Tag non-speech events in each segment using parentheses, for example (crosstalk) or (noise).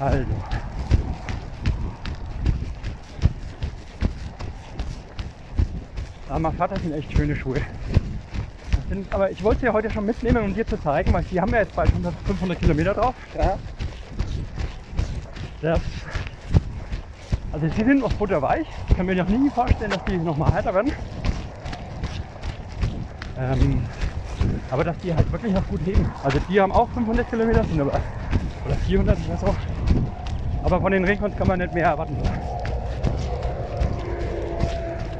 Also. Aber mein Vater sind echt schöne Schuhe. Sind, aber ich wollte sie ja heute schon mitnehmen, um dir zu zeigen, weil die haben ja jetzt bald 100, 500 Kilometer drauf. Ja. Das, also sie sind noch butterweich. Ich kann mir noch nie vorstellen, dass die noch mal härter werden. Ähm, aber dass die halt wirklich noch gut heben. Also die haben auch 500 Kilometer, sind aber, oder 400, ich weiß auch. Aber von den Ringcons kann man nicht mehr erwarten.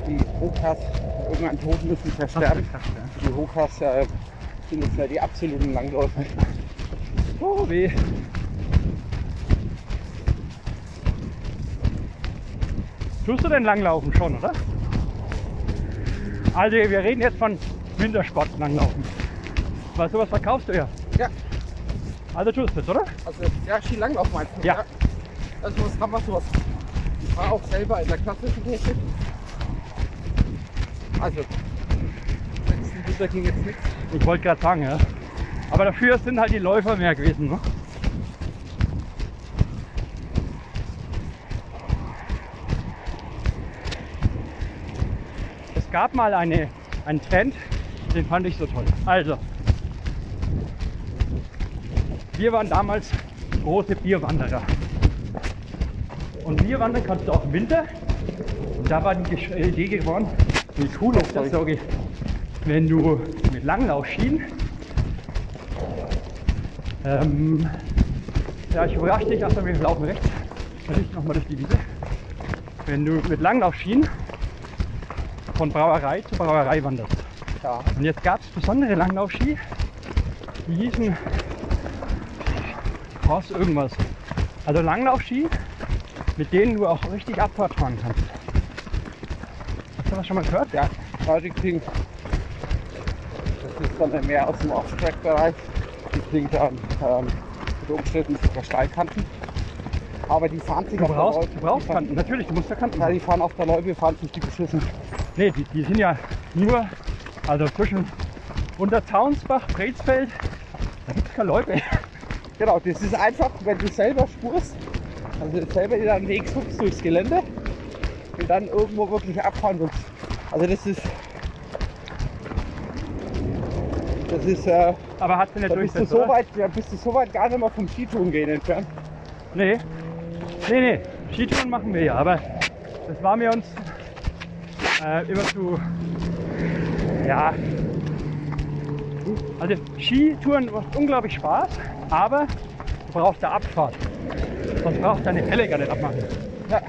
Die Hokas, irgendwann tot müssen versterben. Die Hokas äh, sind jetzt ja die absoluten Langläufer. Oh weh. Tust du denn langlaufen schon, oder? Also wir reden jetzt von Wintersport langlaufen. Weil sowas verkaufst du ja. Ja, Also tust du es, oder? also ja, Skilanglauf meinst du? Ja. Also was haben wir sowas? Ich war auch selber in der klassischen Technik. Also, letzten Winter ging jetzt nichts. Ich wollte gerade sagen, ja. Aber dafür sind halt die Läufer mehr gewesen. Ne? Es gab mal eine, einen Trend, den fand ich so toll. Also, wir waren damals große Bierwanderer. Und Bierwandern kannst du auch im Winter. Und da war die Gesch- äh, Idee geworden, wie cool ist das, sag ich, wenn du mit Langlaufschienen ähm, ja, ich überrasche dich, erstmal wir laufen rechts, natürlich nochmal durch die Wiese. Wenn du mit Langlaufschienen von Brauerei zu Brauerei wanderst. Ja. Und jetzt gab es besondere Langlaufski, die hießen Cross irgendwas. Also Langlaufski, mit denen du auch richtig Abfahrt fahren kannst. Hast du das schon mal gehört? Ja, Project King. Das ist dann mehr aus dem Off-Track-Bereich. Die kriegen dann ähm, mit Umständen sogar Steilkanten. Aber die fahren sich Du auf brauchst, der du Loipe. brauchst die fahren, Kanten, natürlich, du musst ja Kanten Ja, die fahren auf der Loipe, fahren sich die beschissen. Nee, die, die sind ja nur, also zwischen Unterzaunsbach, Brezfeld, da gibt es keine Leute. Genau, das ist einfach, wenn du selber spurst, also selber in deinen Weg suchst durchs Gelände und dann irgendwo wirklich abfahren willst. Also das ist. Das ist, äh, Aber hat sie nicht da bist du, durchsetzt, so weit, ja, bist du so weit gar nicht mehr vom Skitouren gehen entfernt. Nee. Nee, nee. Skitouren machen wir ja, aber das war mir uns äh, immer zu. Ja. Also Skitouren macht unglaublich Spaß, aber du brauchst eine Abfahrt. Sonst brauchst du deine Fälle gar nicht abmachen. Ja.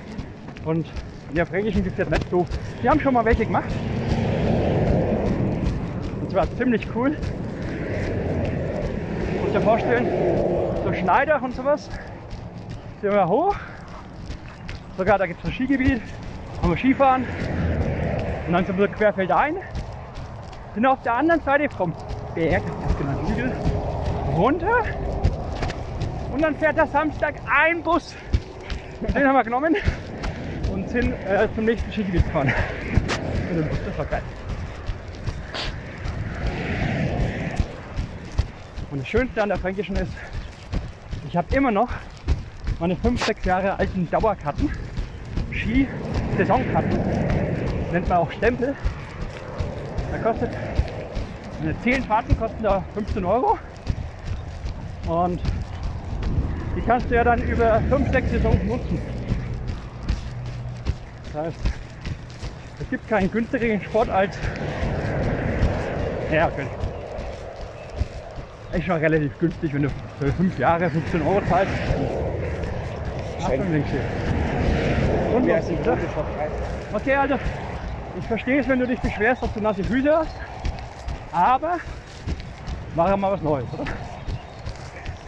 Und in der Fränkischen gibt es jetzt nicht so. Wir haben schon mal welche gemacht. Und zwar ziemlich cool. Musst dir vorstellen, so Schneider und sowas. Sind wir hoch. Sogar da gibt es ein Skigebiet. Haben wir Skifahren. Und dann sind wir querfeldein. Sind auf der anderen Seite vom Berg, das ist genannt Hügel, runter. Und dann fährt der Samstag ein Bus. Den haben wir genommen und sind äh, zum nächsten Skigebiet gefahren. Das war geil. Und das Schönste an der Fränkischen ist, ich habe immer noch meine 5, 6 Jahre alten Dauerkarten, Ski-Saisonkarten, nennt man auch Stempel. Da kostet eine 10 Fahrten kosten da 15 Euro. Und die kannst du ja dann über 5, 6 Saisons nutzen. Das heißt, es gibt keinen günstigeren Sport als. Ja, okay. Eigentlich schon relativ günstig, wenn du für 5 Jahre 15 Euro zahlst. Schön. nichts hier. Und was ist das? Okay, also ich verstehe es, wenn du dich beschwerst, dass du nasse Füße hast. Aber machen wir mal was Neues, oder?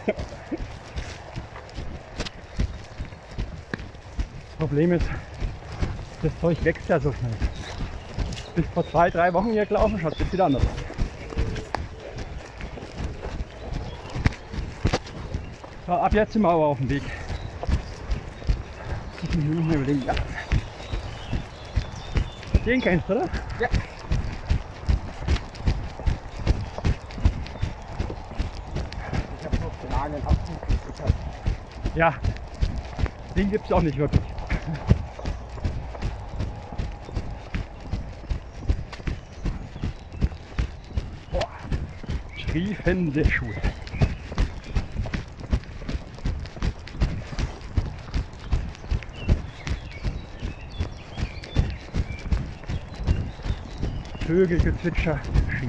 (laughs) Problem ist, das Zeug wächst ja so schnell. Bis vor zwei, drei Wochen hier gelaufen, schaut jetzt wieder anders aus. So, ab jetzt sind wir aber auf dem Weg. Ich muss mir überlegen, ja. Den kennst du, oder? Ja. Ich habe noch den Nagel abgekriegt. Ja, Den gibt es auch nicht wirklich. Triefende Schuhe. Vögelgezwitscher, Ski.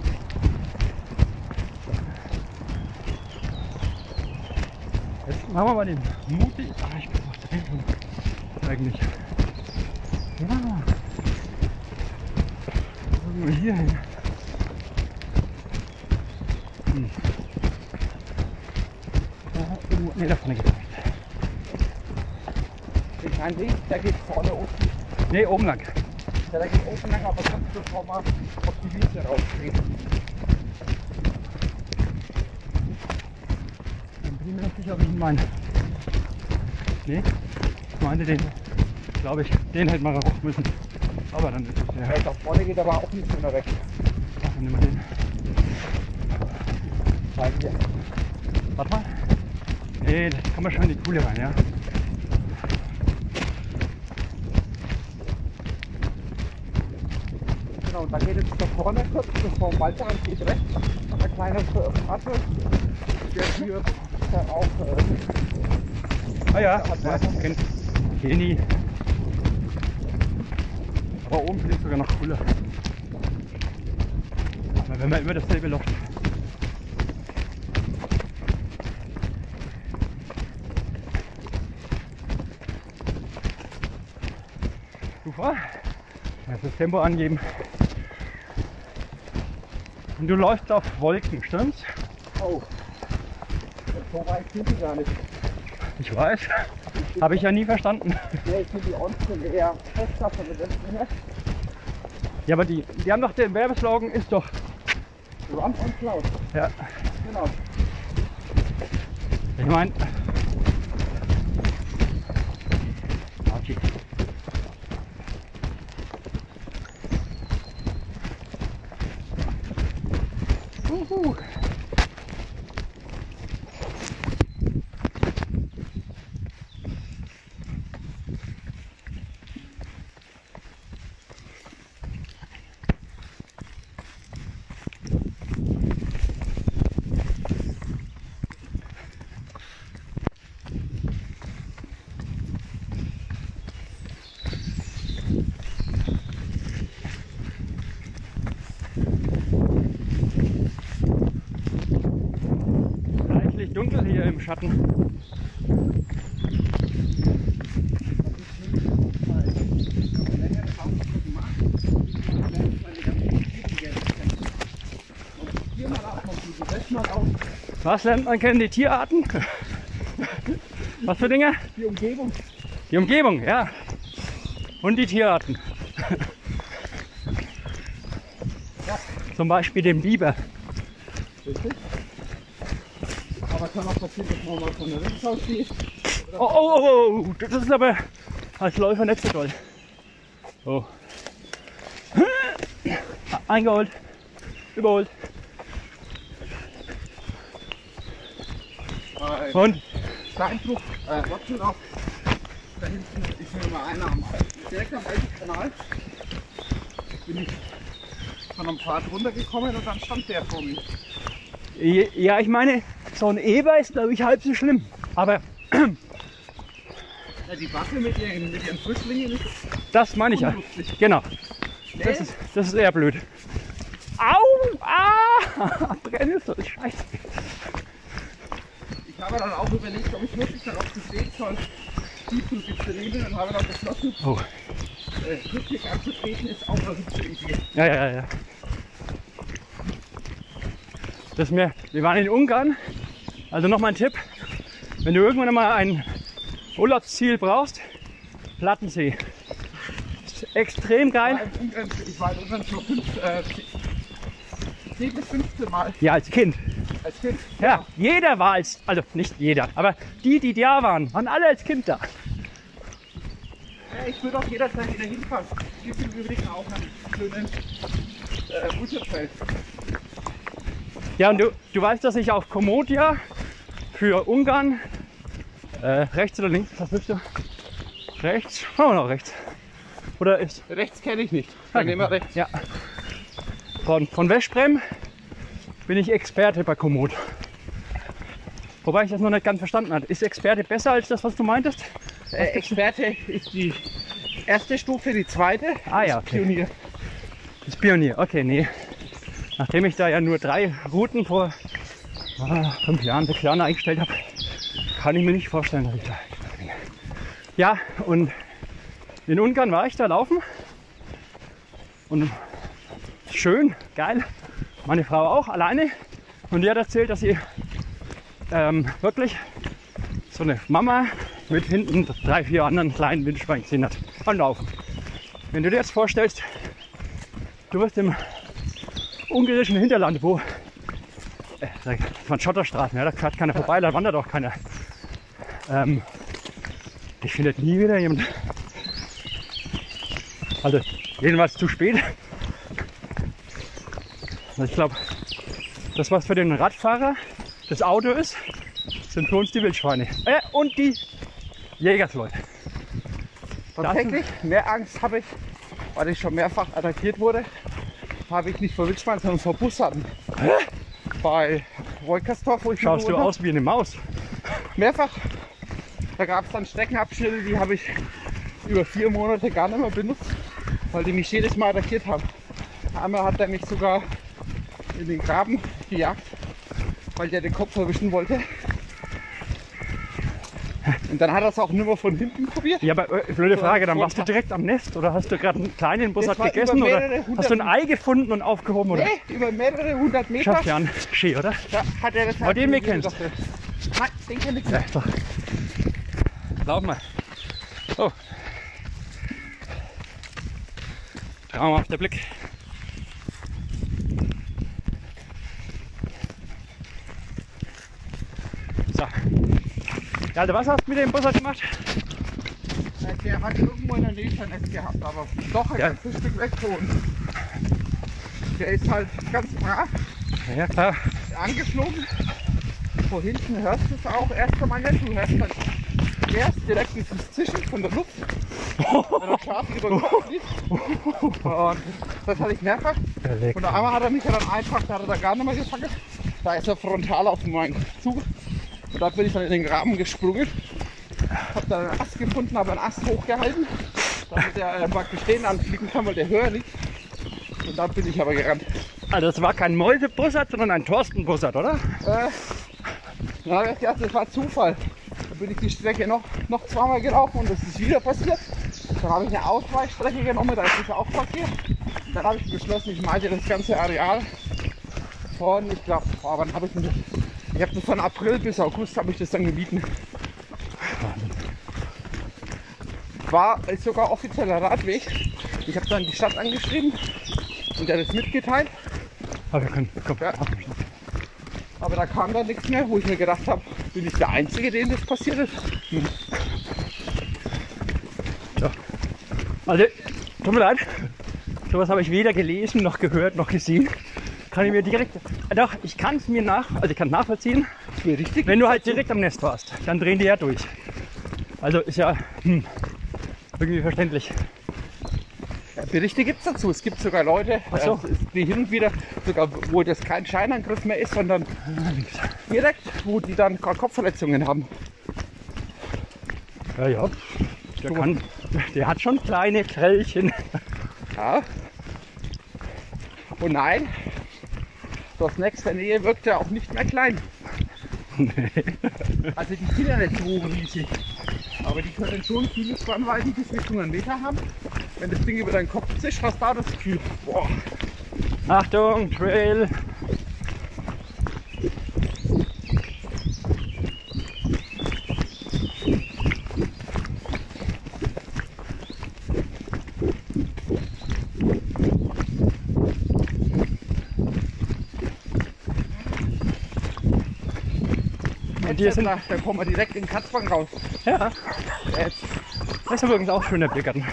Jetzt machen wir mal den mutig. Ah, ich bin noch drin. Eigentlich. Ja. Gucken wir hier hin. Hm. Da, nee, da vorne geht's nicht. Kleinen Weg, der geht vorne unten. Nee, oben lang. Ja, der geht oben lang, aber kannst du schon mal auf die Wiese rausgehen. Dann bin ich mir nicht sicher, ob ich ihn meine. Nee, ich meinte den. Glaube ich, den hätten wir raus müssen. Aber dann ist es ja. Ja, da vorne geht aber auch nicht mehr weg. Ach, dann nehmen wir den. Zeigen wir. Nee, das kann man schon in die Kuhle rein, ja. Genau, und da geht jetzt da vorne kurz, bevor dem Waldrand geht rechts, ein kleiner Radweg, der dann auch äh, Ah ja, ja weiter. kennt Kenny. Aber oben finde ich sogar noch cooler. Aber wenn man immer dasselbe Loch. Du fahr. Kannst das Tempo angeben. Und du läufst auf Wolken, stimmt's? Oh. So weit sind die gar nicht. Ich weiß. Habe ich ja nie verstanden. Nee, ich finde die Onsen eher fester von der her. Ja, aber die, die haben doch den Werbeslogan ist doch. Run on Cloud. Ja, Genau. ich meine. Okay. Uhu. Reichlich dunkel hier im Schatten. Was lernt man kennen? Die Tierarten? (laughs) Was für Dinge? Die Umgebung. Die Umgebung, ja. Und die Tierarten. (laughs) Zum Beispiel den Biber. Richtig. Aber kann auch passieren, dass man mal Oh, oh, oh, oh, das ist aber als Läufer nicht so toll. Oh. Eingeholt. Überholt. Äh, Und? Steinbruch, äh, Wattenlauf. Da hinten ist mir mal einer am, direkt am alten Kanal. Bin ich von einem Pfad runtergekommen und dann stand der vor mir. Ja, ich meine, so ein Eber ist, glaube ich, halb so schlimm. Aber Ja, die Waffe mit ihren, mit ihren Flüchtlingen ist das meine ich ja. unlustig. Genau. Nee, Das ist, das ist eher blöd. Au! Ah! (laughs) Brennnessel, scheiße. ich habe dann auch überlegt, ob ich wirklich darauf bestehen soll, die zu bestreben und habe dann beschlossen, Oh. äh, richtig anzutreten ist auch eine gute Idee. Ja, ja, ja. Das mir, wir waren in Ungarn. Also nochmal ein Tipp. Wenn du irgendwann mal ein Urlaubsziel brauchst, Plattensee. Ist extrem geil. ich war in Ungarn schon fünf, äh, 10 bis 15 Mal Ja, als Kind. als Kind. Ja, jeder war als, also nicht jeder, aber die, die da waren, waren alle als Kind da. Ja, ich würde auch jederzeit wieder hinfahren. Es gibt im Übrigen auch einen schönen äh. Ja, und du, du weißt, dass ich auf Komodia für Ungarn Äh, rechts oder links? Was willst du? Rechts? Machen wir noch rechts. Oder ist. Rechts kenne ich nicht. Dann nehmen wir rechts. Ja. Von, von Westbrem bin ich Experte bei Komoot. Wobei ich das noch nicht ganz verstanden habe. Ist Experte besser als das, was du meintest? Äh, Experte ist die erste Stufe, die zweite Ah, ja, ist okay. Pionier. Das Pionier, okay, nee. Nachdem ich da ja nur drei Routen vor ah, fünf Jahren, sechs Jahren eingestellt habe, kann ich mir nicht vorstellen, dass ich da bin. Ja, und in Ungarn war ich da laufen. Und schön, geil. Meine Frau auch, alleine. Und die hat erzählt, dass sie ähm, wirklich so eine Mama mit hinten drei, vier anderen kleinen Wildschweinen gesehen hat. Und laufen. Wenn du dir jetzt vorstellst, du wirst im ungarischen Hinterland, wo äh, waren Schotterstraßen, ja, da fährt keiner vorbei, da wandert auch keiner. Ähm, ich findet nie wieder jemand. Also jedenfalls zu spät. Ich glaube, das was für den Radfahrer das Auto ist, sind für uns die Wildschweine. Äh, und die Jägersleute. Tatsächlich, mehr Angst habe ich, weil ich schon mehrfach attackiert wurde, habe ich nicht vor Wildschweinen, sondern vor Bussarden. Bei Wolkersdorf, wo ich Schaust du aus wie eine Maus. Mehrfach. Da gab es dann Streckenabschnitte, die habe ich über vier Monate gar nicht mehr benutzt, weil die mich jedes Mal attackiert haben. Einmal hat er mich sogar in den Graben gejagt, weil der den Kopf erwischen wollte. Und dann hat er es auch nur mal von hinten probiert. Ja, aber äh, blöde Frage, dann warst du direkt am Nest oder hast du gerade einen kleinen Bussard gegessen oder hast du ein Ei gefunden und aufgehoben oder? Nee, über mehrere hundert Meter Schafft ja Ski, oder? da hat er das Aber den halt wir kennst. Nein, den kenn ich Ja, nicht. doch. Lauf mal. Oh. Traumhafter Blick. So. Ja, was hast du mit dem Bussard gemacht? Der hat irgendwo in der Nähe sein Netz gehabt, aber doch ein Ja. ganzes Stück weg von uns. Der ist halt ganz brav Ja, klar. angeflogen. Von hinten hörst du es auch erst einmal nicht. Du hörst dann erst direkt dieses Zischen von der Luft, wenn er scharf über den Kopf fliegt. Und das hatte ich mehrfach. Und einmal hat er mich ja dann einfach, da hat er da gar nicht mehr gefangen. Da ist er frontal auf meinen Zug. Und da bin ich dann in den Graben gesprungen. Hab dann einen Ast gefunden, habe einen Ast hochgehalten, damit er äh, praktisch den anfliegen kann, weil der höher liegt. Und dann bin ich aber gerannt. Also das war kein Mäusebussard, sondern ein Thorsten-Bussard, oder? Äh, gedacht, das war Zufall. Dann bin ich die Strecke noch, noch zweimal gelaufen und das ist wieder passiert. Dann habe ich eine Ausweichstrecke genommen, da ist das auch passiert. Dann habe ich beschlossen, ich meinte das ganze Areal von, ich glaube, oh, wann habe ich denn das? Ich habe das von April bis August habe ich das dann gemieten. War ist sogar offizieller Radweg. Ich habe dann die Stadt angeschrieben und der hat das mitgeteilt. Aber wir können, komm, Ja. Aber da kam dann nichts mehr, wo ich mir gedacht habe, bin ich der Einzige, dem das passiert ist? Also, tut mir leid. Sowas habe ich weder gelesen, noch gehört, noch gesehen. Kann ich mir direkt. Doch, ich kann es mir nach, also ich kann nachvollziehen. Richtig? Wenn du halt direkt am Nest warst, dann drehen die ja durch. Also ist ja hm, irgendwie verständlich. Berichte gibt es dazu. Es gibt sogar Leute, so. äh, die hin und wieder, sogar wo das kein Scheinangriff mehr ist, sondern direkt, wo die dann Kopfverletzungen haben. Ja, ja. Der, kann, der hat schon kleine Krellchen. Ja. Und nein, das nächste Nähe wirkt ja auch nicht mehr klein. Also die sind ja nicht so riesig. Aber die können schon viele Spannweiten bis Richtung einen Meter haben. Wenn das Ding über deinen Kopf zischt, hast du da das Gefühl, boah, Achtung, Trail. Die sind, da, da kommen wir direkt in den Katzfang raus. ja, Jetzt. das ist übrigens auch schöner Blickern.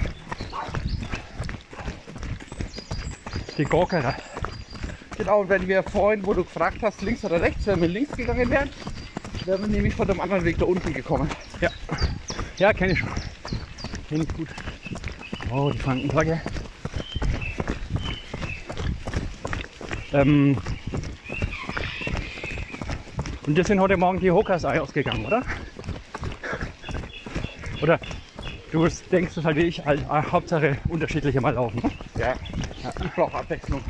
Die Gorkerer. Genau, und wenn wir vorhin, wo du gefragt hast, links oder rechts, wenn wir links gegangen wären, wären wir nämlich von dem anderen Weg da unten gekommen. Ja. Ja, kenne ich schon. Kenne ich gut. Oh, die Frankenflagge. Ähm, und dir sind heute Morgen die Hokas ausgegangen, oder? Oder du denkst es halt wie ich, halt, ah, Hauptsache unterschiedliche Mal laufen. Ne? Ja, ich brauche Abwechslung.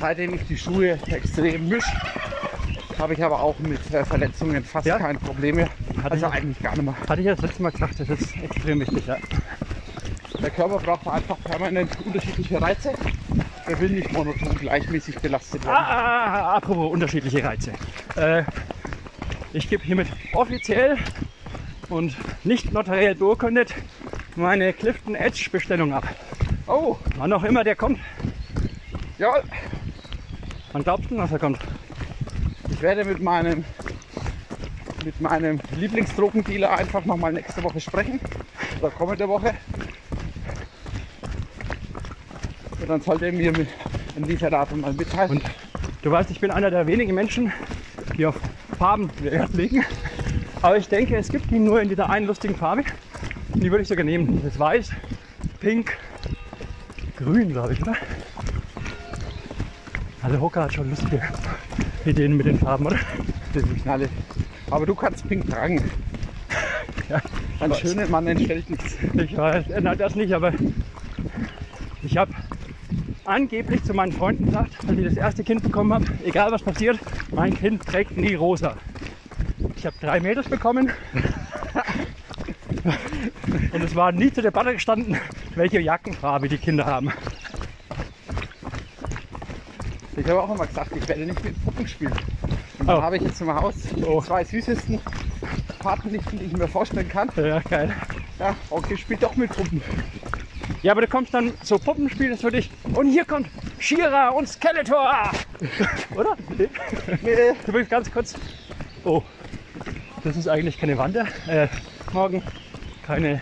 Seitdem ich die Schuhe extrem mische, habe ich aber auch mit äh, Verletzungen fast Ja? kein Problem mehr. Hatte Also ich- eigentlich gar nicht mehr. Hatte ich ja das letzte Mal gesagt, das ist extrem wichtig. Ja. Der Körper braucht einfach permanent unterschiedliche Reize. Er will nicht monoton gleichmäßig belastet Ah, werden. ah, ah, apropos unterschiedliche Reize. Äh, ich gebe hiermit offiziell und nicht notariell beurkundet meine Clifton Edge Bestellung ab. Oh, Wann auch immer der kommt. ja, Wann glaubst du, dass er kommt? ich werde mit meinem, mit meinem Lieblingsdrogendealer einfach nochmal nächste Woche sprechen. Oder kommende Woche. Und dann sollte er mir mit ein Lieferdatum mal mitteilen. Und du weißt, ich bin einer der wenigen Menschen, die auf Farben Wert legen. Aber ich denke, es gibt ihn nur in dieser einen lustigen Farbe. Und die würde ich sogar nehmen. Das ist weiß, pink, grün, glaube ich, oder? Also Hocker hat schon lustige Ideen mit den Farben, oder? Das ist Knalle. Aber du kannst pink tragen. Ja, Ein schöner Mann entstellt nichts. Ich weiß, nein, das nicht, aber angeblich zu meinen Freunden gesagt, als ich das erste Kind bekommen habe, egal was passiert, mein Kind trägt nie rosa. Ich habe drei Mädels bekommen und es war nie zur Debatte gestanden, welche Jackenfarbe die Kinder haben. Ich habe auch immer gesagt, ich werde nicht mit Puppen spielen. Und Oh. da habe ich jetzt im Haus die Oh. zwei süßesten Patenlichten, die ich mir vorstellen kann. Ja, geil. Ja, okay, spielt doch mit Puppen. Ja, aber du kommst dann so Puppenspiel, das für dich. Und hier kommt Shira und Skeletor. (laughs) Oder? Nee, Übrigens ganz kurz. Oh, das ist eigentlich keine Wander. Äh, morgen keine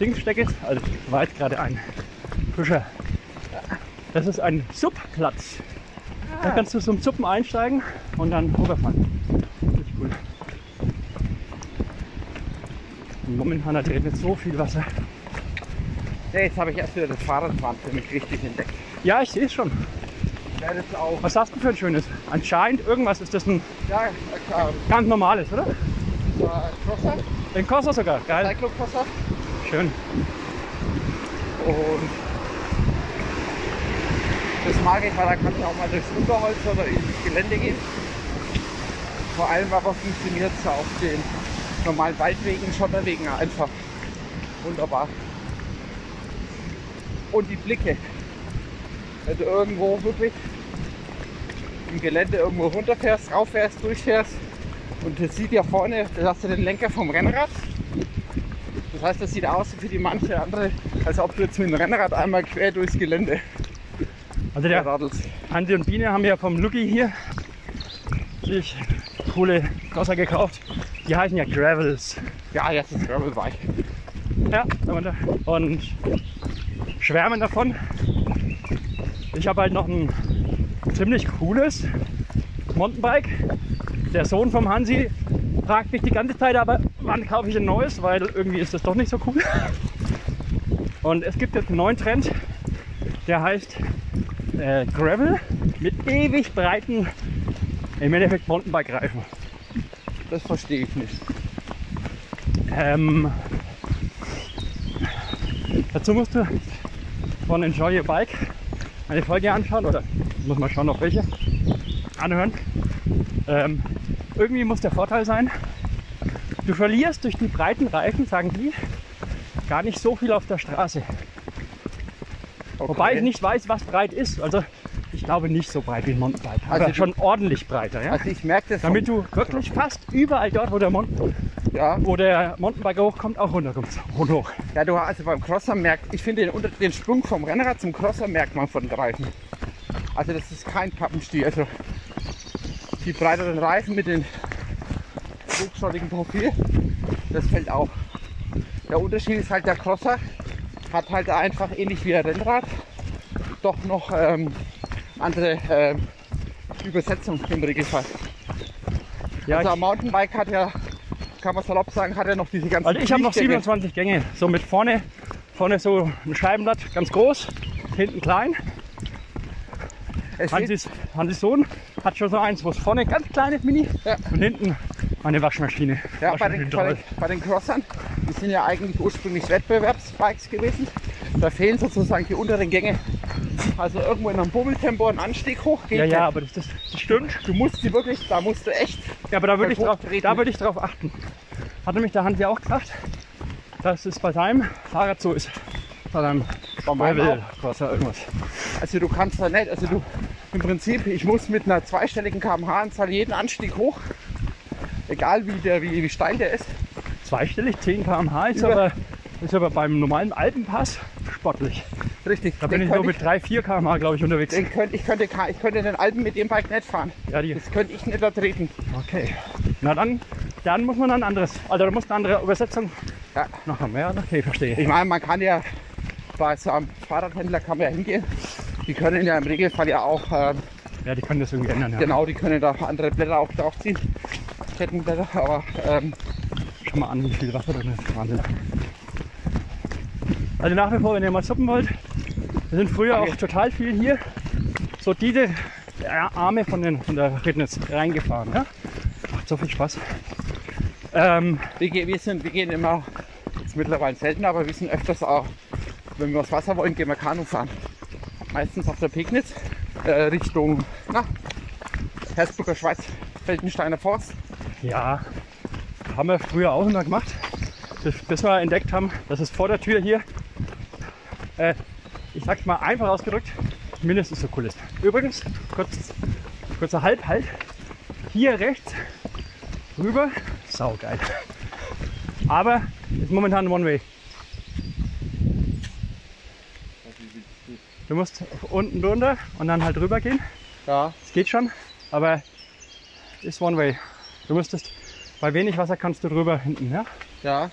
Dingsstecke. Also war jetzt gerade ein frischer. Das ist ein Subplatz. Da kannst du zum Suppen einsteigen und dann rüberfahren. Richtig cool. Momentan hat nicht so viel Wasser. Ja, jetzt habe ich erst wieder das Fahrradfahren für mich richtig entdeckt. Ja, ich sehe es schon. Auch, Was hast du für ein schönes? Anscheinend irgendwas ist das ein ja, äh, ganz normales, oder? so ein Crosser, Ein Corsa sogar. Geil. Cyclocrosser. Schön. Und das mag ich, weil da kann ich auch mal durchs Unterholz oder ins Gelände gehen. Vor allem aber funktioniert es auf den normalen Waldwegen, Schotterwegen einfach wunderbar. Und die Blicke. Du irgendwo wirklich im Gelände irgendwo runterfährst, rauffährst, durchfährst und das sieht ja vorne, da hast du den Lenker vom Rennrad. Das heißt, das sieht aus wie die manche andere, als ob du jetzt mit dem Rennrad einmal quer durchs Gelände Also der radelst. Andi und Biene haben ja vom Lucky hier sich coole Crosser gekauft. Die heißen ja Gravels. Ja, jetzt ist Gravelbike. Ja, und schwärmen davon. Ich habe halt noch ein ziemlich cooles Mountainbike. Der Sohn vom Hansi fragt mich die ganze Zeit, aber wann kaufe ich ein neues, weil irgendwie ist das doch nicht so cool. Und es gibt jetzt einen neuen Trend, der heißt äh, Gravel mit ewig breiten, im Endeffekt Mountainbike-Reifen. Das verstehe ich nicht. Ähm, dazu musst du von Enjoy Your Bike eine Folge anschauen oder muss man schauen, auf welche anhören. Ähm, irgendwie muss der Vorteil sein, du verlierst durch die breiten Reifen, sagen die, gar nicht so viel auf der Straße. Okay. Wobei ich nicht weiß, was breit ist. Also ich glaube nicht so breit wie ein Mountainbike. Also- Also schon ordentlich breiter. Ja? Also ich merke das. Damit du wirklich fast überall dort, wo der, Mon ja, wo der Mountainbiker hochkommt, auch runterkommst. Und hoch. ja, du also beim Crosser merkt, ich finde den, Unter- den Sprung vom Rennrad zum Crosser merkt man von den Reifen. Also das ist kein Pappenstiel. Also die breiteren Reifen mit den hochschottigen Profil, das fällt auf. Der Unterschied ist halt, der Crosser hat halt einfach ähnlich wie ein Rennrad doch noch ähm, andere ähm, Übersetzung im Regelfall. Ja, also ein Mountainbike hat ja kann man salopp sagen, hat er noch diese ganzen Also ich habe noch Lichtgänge. 27 Gänge. So mit vorne, vorne so ein Scheibenblatt, ganz groß, hinten klein. Es steht, Hansis, Hansis Sohn hat schon so eins, wo es vorne ganz klein ist, mini, Ja. und hinten eine Waschmaschine. ja, bei, den, bei, den, bei den Crossern, die sind ja eigentlich ursprünglich Wettbewerbsbikes gewesen. Da fehlen sozusagen die unteren Gänge. Also irgendwo in einem Bummeltempo ein Anstieg hoch geht Ja, ja, aber das, das, das stimmt. Du musst die wirklich, da musst du echt. Ja, aber da würde ich, drauf, da würde ich drauf achten. Hat nämlich der Hansi auch gesagt, dass es bei seinem Fahrrad so ist. Bei seinem Gravel. Crosser, irgendwas. Also du kannst da nicht, also du im Prinzip, ich muss mit einer zweistelligen kmh-Anzahl jeden Anstieg hoch, egal wie, der, wie, wie steil der ist. Zweistellig, 10 km/h ist Über- aber, ist aber beim normalen Alpenpass sportlich. Richtig. Da bin ich könnte mit 3, 4 km/h, glaube ich, unterwegs. Den könnte, ich, könnte, ich könnte den Alpen mit dem Bike nicht fahren. Ja, die, Das könnte ich nicht da treten. okay. Na dann, dann muss man ein anderes, also da muss eine andere Übersetzung Ja. noch. Ja, okay, verstehe. Ich meine, man kann ja bei so einem Fahrradhändler kann man ja hingehen. Die können ja im Regelfall ja auch, ähm, Ja, die können das irgendwie ändern. Ja. genau, die können da andere Blätter auch draufziehen. Kettenblätter, aber ähm, Schau mal an, wie viel Wasser drin ist. Wahnsinn. Also nach wie vor, wenn ihr mal suppen wollt, wir sind früher auch total viel hier, so diese äh, Arme von, den, von der Fitness reingefahren. Ja? Macht so viel Spaß. Ähm, wir, gehen- wir, sind, wir gehen immer, jetzt mittlerweile selten, aber wir sind öfters auch, wenn wir aufs Wasser wollen, gehen wir Kanu fahren. Meistens auf der Pegnitz, äh, Richtung na, Hersbrucker Schweiz, Feldensteiner Forst. ja, haben wir früher auch immer gemacht, bis, wir entdeckt haben, dass es vor der Tür hier, äh, ich sag's mal einfach ausgedrückt, mindestens so cool ist. Übrigens, kurz, kurzer Halbhalt, hier rechts rüber, saugeil. Aber ist momentan One-Way. Du musst unten drunter und dann halt rüber gehen. Ja, Es geht schon, aber ist One-Way. Du müsstest, bei wenig Wasser kannst du drüber hinten, ja? ja,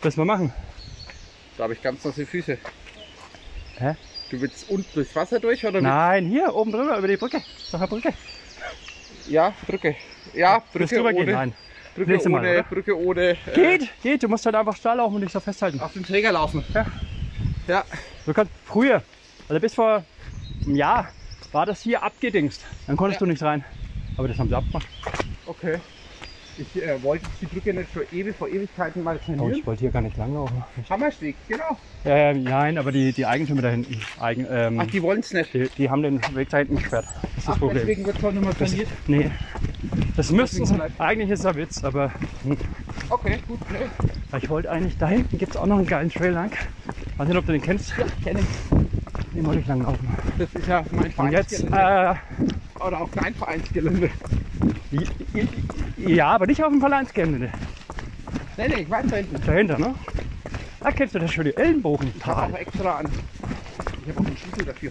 Das mal machen. da habe ich ganz nasse Füße. Hä? Du willst unten durchs Wasser durch oder Nein, hier oben drüber über die Brücke. Doch eine Brücke. Ja, Brücke. Ja, Brücke drüber ohne, gehen? Nein. Brücke Mal, ohne, oder? Brücke ohne. Äh, Geht, geht. Du musst halt einfach Stahl laufen und dich so festhalten. auf den Träger laufen. Ja. Ja, Du kannst früher, also bis vor einem Jahr, war das hier abgedingst. Dann konntest Ja. du nicht rein. Aber das haben sie abgemacht. okay. Ich äh, wollte die Brücke nicht schon ewig vor Ewigkeiten mal Oh, trainieren. ich wollte hier gar nicht langlaufen. Hammersteg, genau. Ähm, nein, aber die, die Eigentümer da hinten, Eigen, ähm, Ach, die wollen es nicht. die, die haben den Weg da hinten gesperrt. Das ist das Ach, Problem. deswegen wird es auch nicht mehr Das, trainiert. nee. Das müssten sie. Eigentlich ist es ein Witz, aber hm. Okay, gut. Nee. ich wollte eigentlich, da hinten gibt es auch noch einen geilen Trail lang. Weiß nicht, ob du den kennst. Kenn ich. Den wollte ich lang laufen. Das ist ja mein Und jetzt, Vereinsgelände. äh, Oder auch dein Vereinsgelände. Ja, aber nicht auf dem Vereinsgelände. Nee, nee, ich weiß da hinten. Dahinter, ne? Da kennst du das schon, die Ich habe Ellenbogental. extra an. Ich habe auch einen Schlüssel dafür.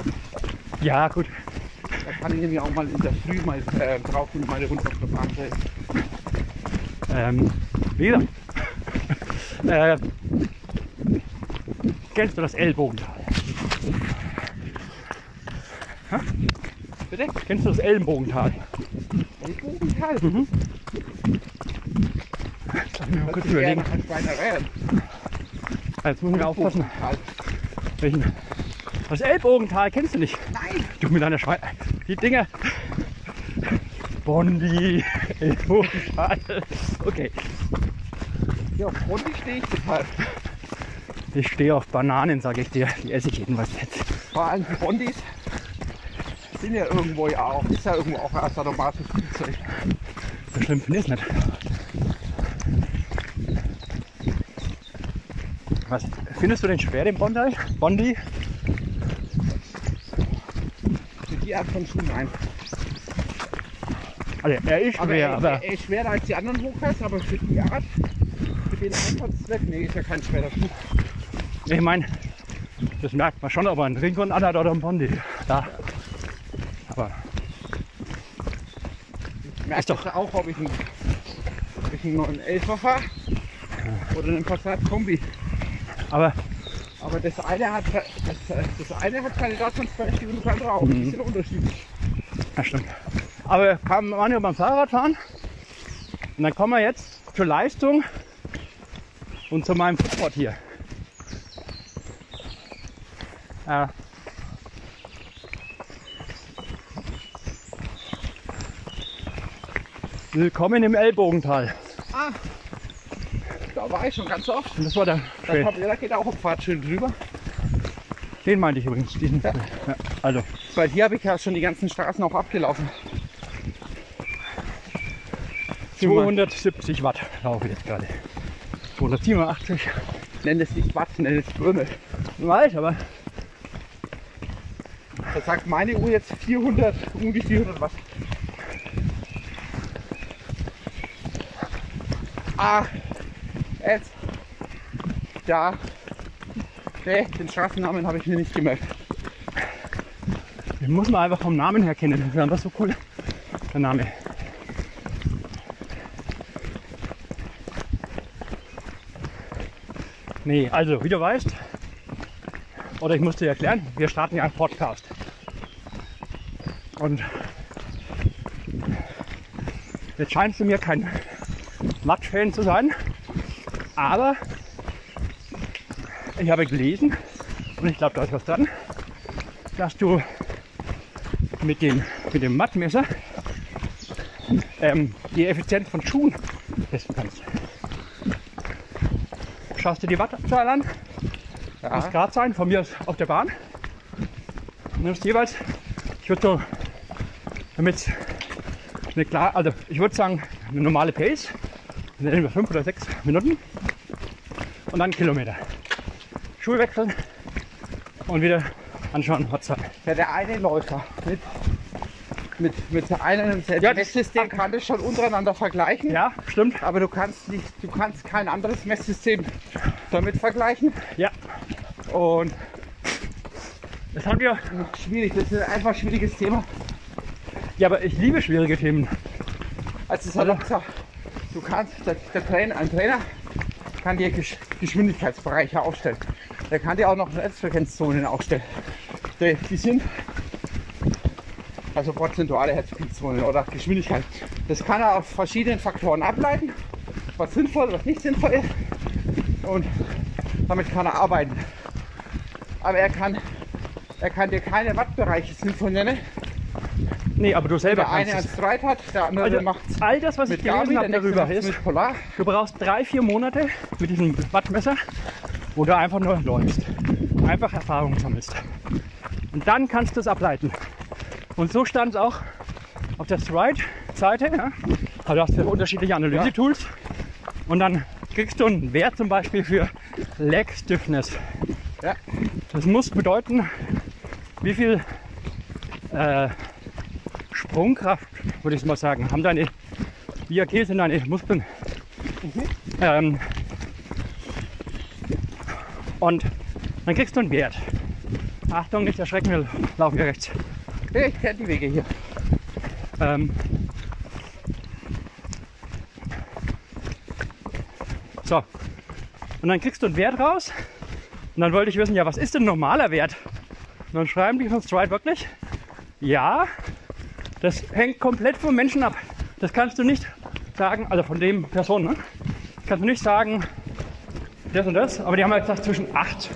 Ja, gut. Da kann ich nämlich auch mal in der Früh mal äh, drauf und meine Runde auf der Bahn stellen. Ähm, wie gesagt. (laughs) äh, kennst du das Ellbogental? Bitte? Kennst du das Ellenbogental? Ellbogental. Mhm. Lass mich mal kurz überlegen. Schweinerei. Jetzt müssen wir aufpassen. Welchen? Das Ellbogental kennst du nicht. Nein! Du mit deiner Schwein. Die Dinger. Bondi, Ellbogental. Okay. Ja, auf Bondi stehe ich total. Ich stehe auf Bananen, sage ich dir. Die esse ich jedenfalls jetzt. Vor allem die Bondis sind ja irgendwo ja auch, ist ja irgendwo auch ein sadomasisches Spielzeug. So schlimm finde ich es nicht. Was findest du denn schwer, den Bondi? Bondi? Für die Art von Schuhen ein. Also er ist schwer, er, aber er, ist schwerer als die anderen Hochhäuser, aber für die Art, für den Einsatzzweck, nee, ist ja kein schwerer Schuh. ich meine, das merkt man schon, ob er ein Ringon anhat oder ein Bondi. Da. Aber Ich merke doch- auch, ob ich einen, ob ich einen fahre oder einen Passat Kombi. Aber Aber das eine hat, das, das eine hat keine Daseinsberechtigung und das andere auch. Mhm. Die sind unterschiedlich. das stimmt. Aber kann man ja beim Fahrradfahren Und dann kommen wir jetzt zur Leistung und zu meinem Footboard hier. Äh, Willkommen im Ellbogental. Ah, da war ich schon ganz oft. Und das war der Da, kommt, da geht auch ein Pfad schön drüber. Den meinte ich übrigens. Diesen. Ja. Ja. Also, Weil hier habe ich ja schon die ganzen Straßen auch abgelaufen. 270 Watt laufe ich jetzt gerade. 287. Nenn es nicht Watt, nenn es Trümel. Weiß, aber Da sagt meine Uhr jetzt 400, um die 400 Watt. Ah, jetzt. Ja. Nee, den Straßennamen habe ich mir nicht gemerkt. den muss man einfach vom Namen her kennen. Das ist einfach so cool. Der Name. Nee, also, wie du weißt, oder ich muss dir erklären, wir starten ja einen Podcast. Und jetzt scheinst du mir kein Matsch-Fan zu sein, aber ich habe gelesen, und ich glaube, da ist was dran, dass du mit dem, mit dem Mattmesser ähm, die Effizienz von Schuhen testen kannst. Schaust dir die Wattzahl an, muss Ja, Grad sein, von mir aus auf der Bahn. Und nimmst jeweils, ich würde so, damit eine klar, also ich würde sagen, eine normale Pace, nehmen wir fünf oder sechs Minuten und dann Kilometer. Schuhe wechseln und wieder anschauen, Wattzahl. ja, der eine Läufer mit, mit, mit einem und selben Ja, das- Messsystem kann das schon untereinander vergleichen. Ja, stimmt. Aber du kannst nicht, du kannst kein anderes Messsystem damit vergleichen. Ja, Und das haben wir. schwierig, das ist einfach ein schwieriges Thema. Ja, aber ich liebe schwierige Themen. Also es hat gesagt, du kannst, der, der Trainer, ein Trainer kann dir Gesch Geschwindigkeitsbereiche aufstellen. Der kann dir auch noch Herzfrequenzzonen aufstellen. Die, die sind also prozentuale Herzfrequenzzonen oder Geschwindigkeit. Das kann er auf verschiedenen Faktoren ableiten, was sinnvoll, was nicht sinnvoll ist. Und damit kann er arbeiten. Aber er kann, er kann dir keine Wattbereiche sinnvoll nennen. Nee, aber du selber Der eine kannst als es. Streit hat, der andere Also, macht all das, was ich gelesen habe darüber ist, Polar. du brauchst drei, vier Monate mit diesem Wattmesser, wo du einfach nur läufst. Einfach Erfahrung sammelst. Und dann kannst du es ableiten. Und so stand es auch auf der Stride-Seite. Ja? Also du hast ja unterschiedliche Analyse-Tools. Und dann kriegst du einen Wert zum Beispiel für Leg Stiffness. Ja. Das muss bedeuten, wie viel äh, Sprungkraft, würde ich mal sagen, haben deine, sind deine Muskeln. Ähm, und dann kriegst du einen Wert. Achtung, nicht erschrecken, wir laufen hier rechts. Ich kenne die Wege hier. Ähm, so. Und dann kriegst du einen Wert raus. Und dann wollte ich wissen, ja, was ist denn normaler Wert? Und dann schreiben die von Stride wirklich, ja, das hängt komplett vom Menschen ab. Das kannst du nicht sagen, also von dem Person, ne? Kannst du nicht sagen, das und das, aber die haben halt gesagt, zwischen 8,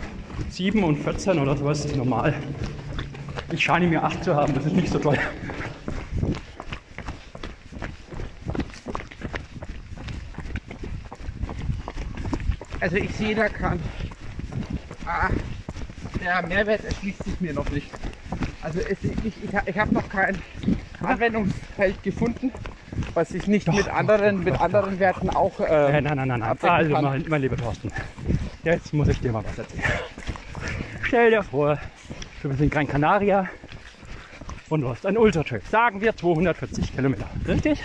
7 und 14 oder sowas ist normal. Ich scheine mir 8 zu haben, das ist nicht so toll. Also ich sehe da kann. Ah, der Mehrwert erschließt sich mir noch nicht. Also es, ich, ich, ich habe noch kein Anwendungsfeld gefunden, was ich nicht mit anderen, mit anderen Werten auch. Äh, nein, nein, nein, nein. abdecken Also, mein, mein lieber Thorsten, jetzt muss ich dir mal was erzählen. Stell dir vor, du bist in Gran Canaria und du hast einen Ultratrail. Sagen wir 240 Kilometer. Richtig?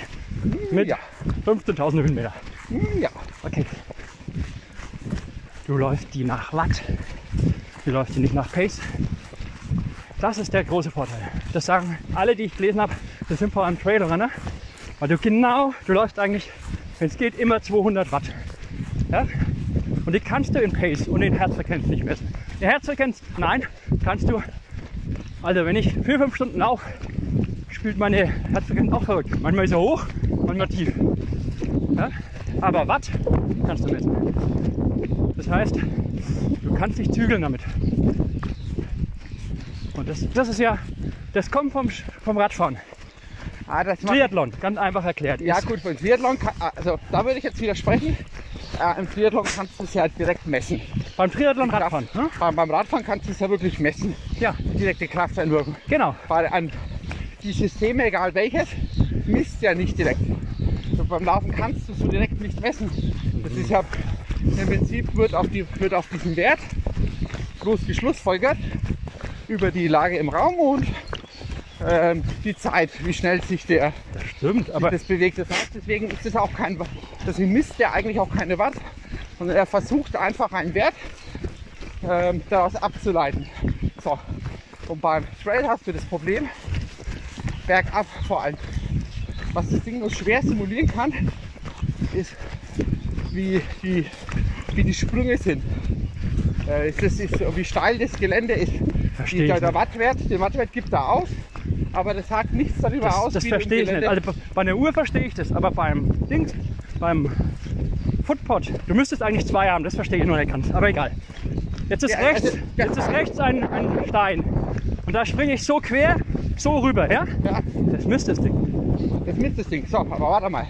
Mit ja. 15.000 Höhenmeter. Ja. Okay. Du läufst die nach Watt. Du läufst die nicht nach Pace. Das ist der große Vorteil. Das sagen alle, die ich gelesen habe, das sind vor allem Trailrunner. Weil du genau, du läufst eigentlich, wenn es geht, immer 200 Watt. Ja? Und die kannst du in Pace und in Herzfrequenz nicht messen. Die Herzfrequenz, nein, kannst du. Also wenn ich vier, fünf Stunden laufe, spielt meine Herzfrequenz auch verrückt. Manchmal ist er hoch, manchmal tief. Ja? Aber Watt kannst du messen. Das heißt, du kannst dich zügeln damit. Und das, das ist ja, das kommt vom, vom Radfahren. Ah, Triathlon, ganz einfach erklärt. ja gut, beim Triathlon, kann, also da würde ich jetzt widersprechen. Äh, Im Triathlon kannst du es ja direkt messen. Beim Triathlon Kraft- Radfahren. Ne? Beim, Radfahren kannst du es ja wirklich messen. Ja, Direkte Krafteinwirkung. genau. Weil ein, die Systeme, egal welches, misst ja nicht direkt. So, beim Laufen kannst du so direkt nicht messen. Das ist ja im Prinzip wird auf, die, wird auf diesen Wert bloß geschlussfolgert über die Lage im Raum und ähm, die Zeit, wie schnell sich der Das stimmt, aber das bewegt. Das heißt, deswegen ist es auch kein, deswegen misst er eigentlich auch keine Watt, sondern er versucht einfach einen Wert ähm, daraus abzuleiten. So. Und beim Trail hast du das Problem, bergab vor allem. Was das Ding nur schwer simulieren kann, ist, wie die, wie die Sprünge sind. Äh, das ist, wie steil das Gelände ist. Versteh Die, ich der, der. Wattwert, den Wattwert gibt er aus, aber das sagt nichts darüber das, aus, das verstehe ich nicht. Also bei einer Uhr verstehe ich das, aber beim Dings, beim Footpod, du müsstest eigentlich zwei haben, das verstehe ich noch nicht ganz. Aber egal. Jetzt ist Ja, rechts, also, ja. jetzt ist rechts ein, ein Stein. Und da springe ich so quer, so rüber, ja? Ja, Das müsste das Ding. das misst das Ding. So, aber warte mal.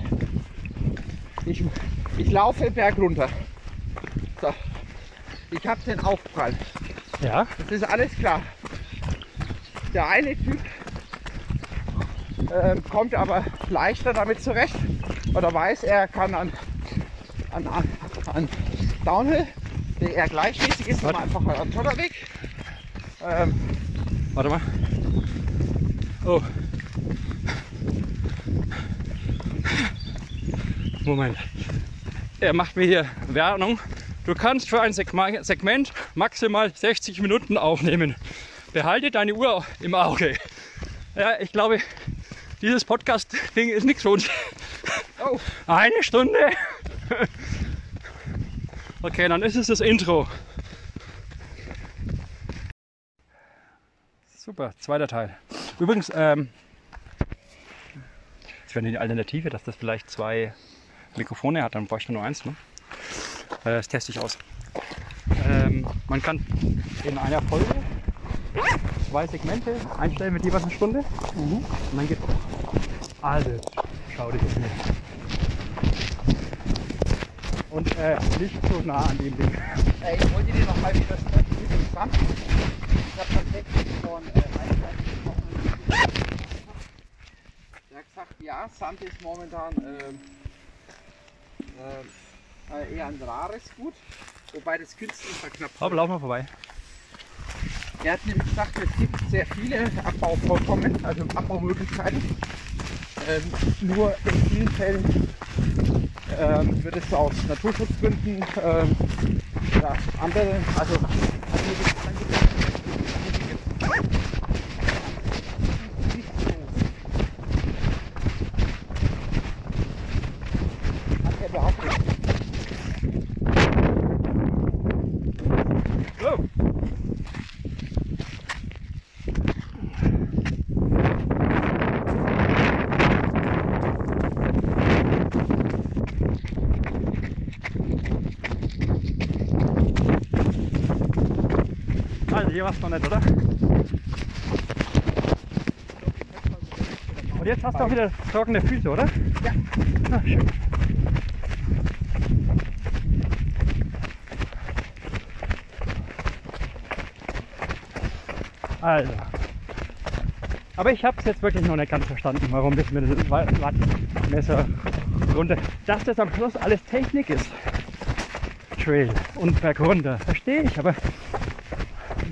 Ich, ich laufe den Berg runter. So. Ich habe den Aufprall. Ja, Das ist alles klar. Der eine Typ ähm, kommt aber leichter damit zurecht oder weiß, er kann an, an, an, Downhill, der eher gleichmäßig ist, aber einfach an Schotterweg. Ähm, warte mal. Oh. Moment. Er macht mir hier Warnung. Du kannst für ein Segment maximal 60 Minuten aufnehmen. Behalte deine Uhr im Auge. Ja, ich glaube, dieses Podcast-Ding ist nichts für uns. oh, Eine Stunde. Okay, dann ist es das Intro. Super, zweiter Teil. Übrigens, ähm, wäre die Alternative, dass das vielleicht zwei Mikrofone hat, dann bräuchte man nur eins. Ne? Äh, das teste ich aus. Ähm, man kann in einer Folge zwei Segmente einstellen mit jeweils eine Stunde. Und dann geht Also, schau dich an. Und äh, nicht so nah an dem Ding. Äh, ich wollte dir noch mal wieder sprechen mit dem Sand. Ich habe tatsächlich von äh. Der hat gesagt, ja, Sand ist momentan ähm, äh, eher ein rares Gut, wobei das künstlich verknappt Hopp, lauf mal vorbei. Er hat nämlich gesagt, es gibt sehr viele Abbauvorkommen, also Abbaumöglichkeiten. Ähm, nur in vielen Fällen ähm, wird es aus Naturschutzgründen ähm, ja, andere, also, Hier war's noch nicht, oder? Und jetzt hast du auch wieder trockene Füße, oder? Ja. Ah, schön. Also. Aber ich habe es jetzt wirklich noch nicht ganz verstanden, warum das mit dem Wa- Wattmesser runter. Dass das am Schluss alles Technik ist. Trail und Berg runter. Verstehe ich, aber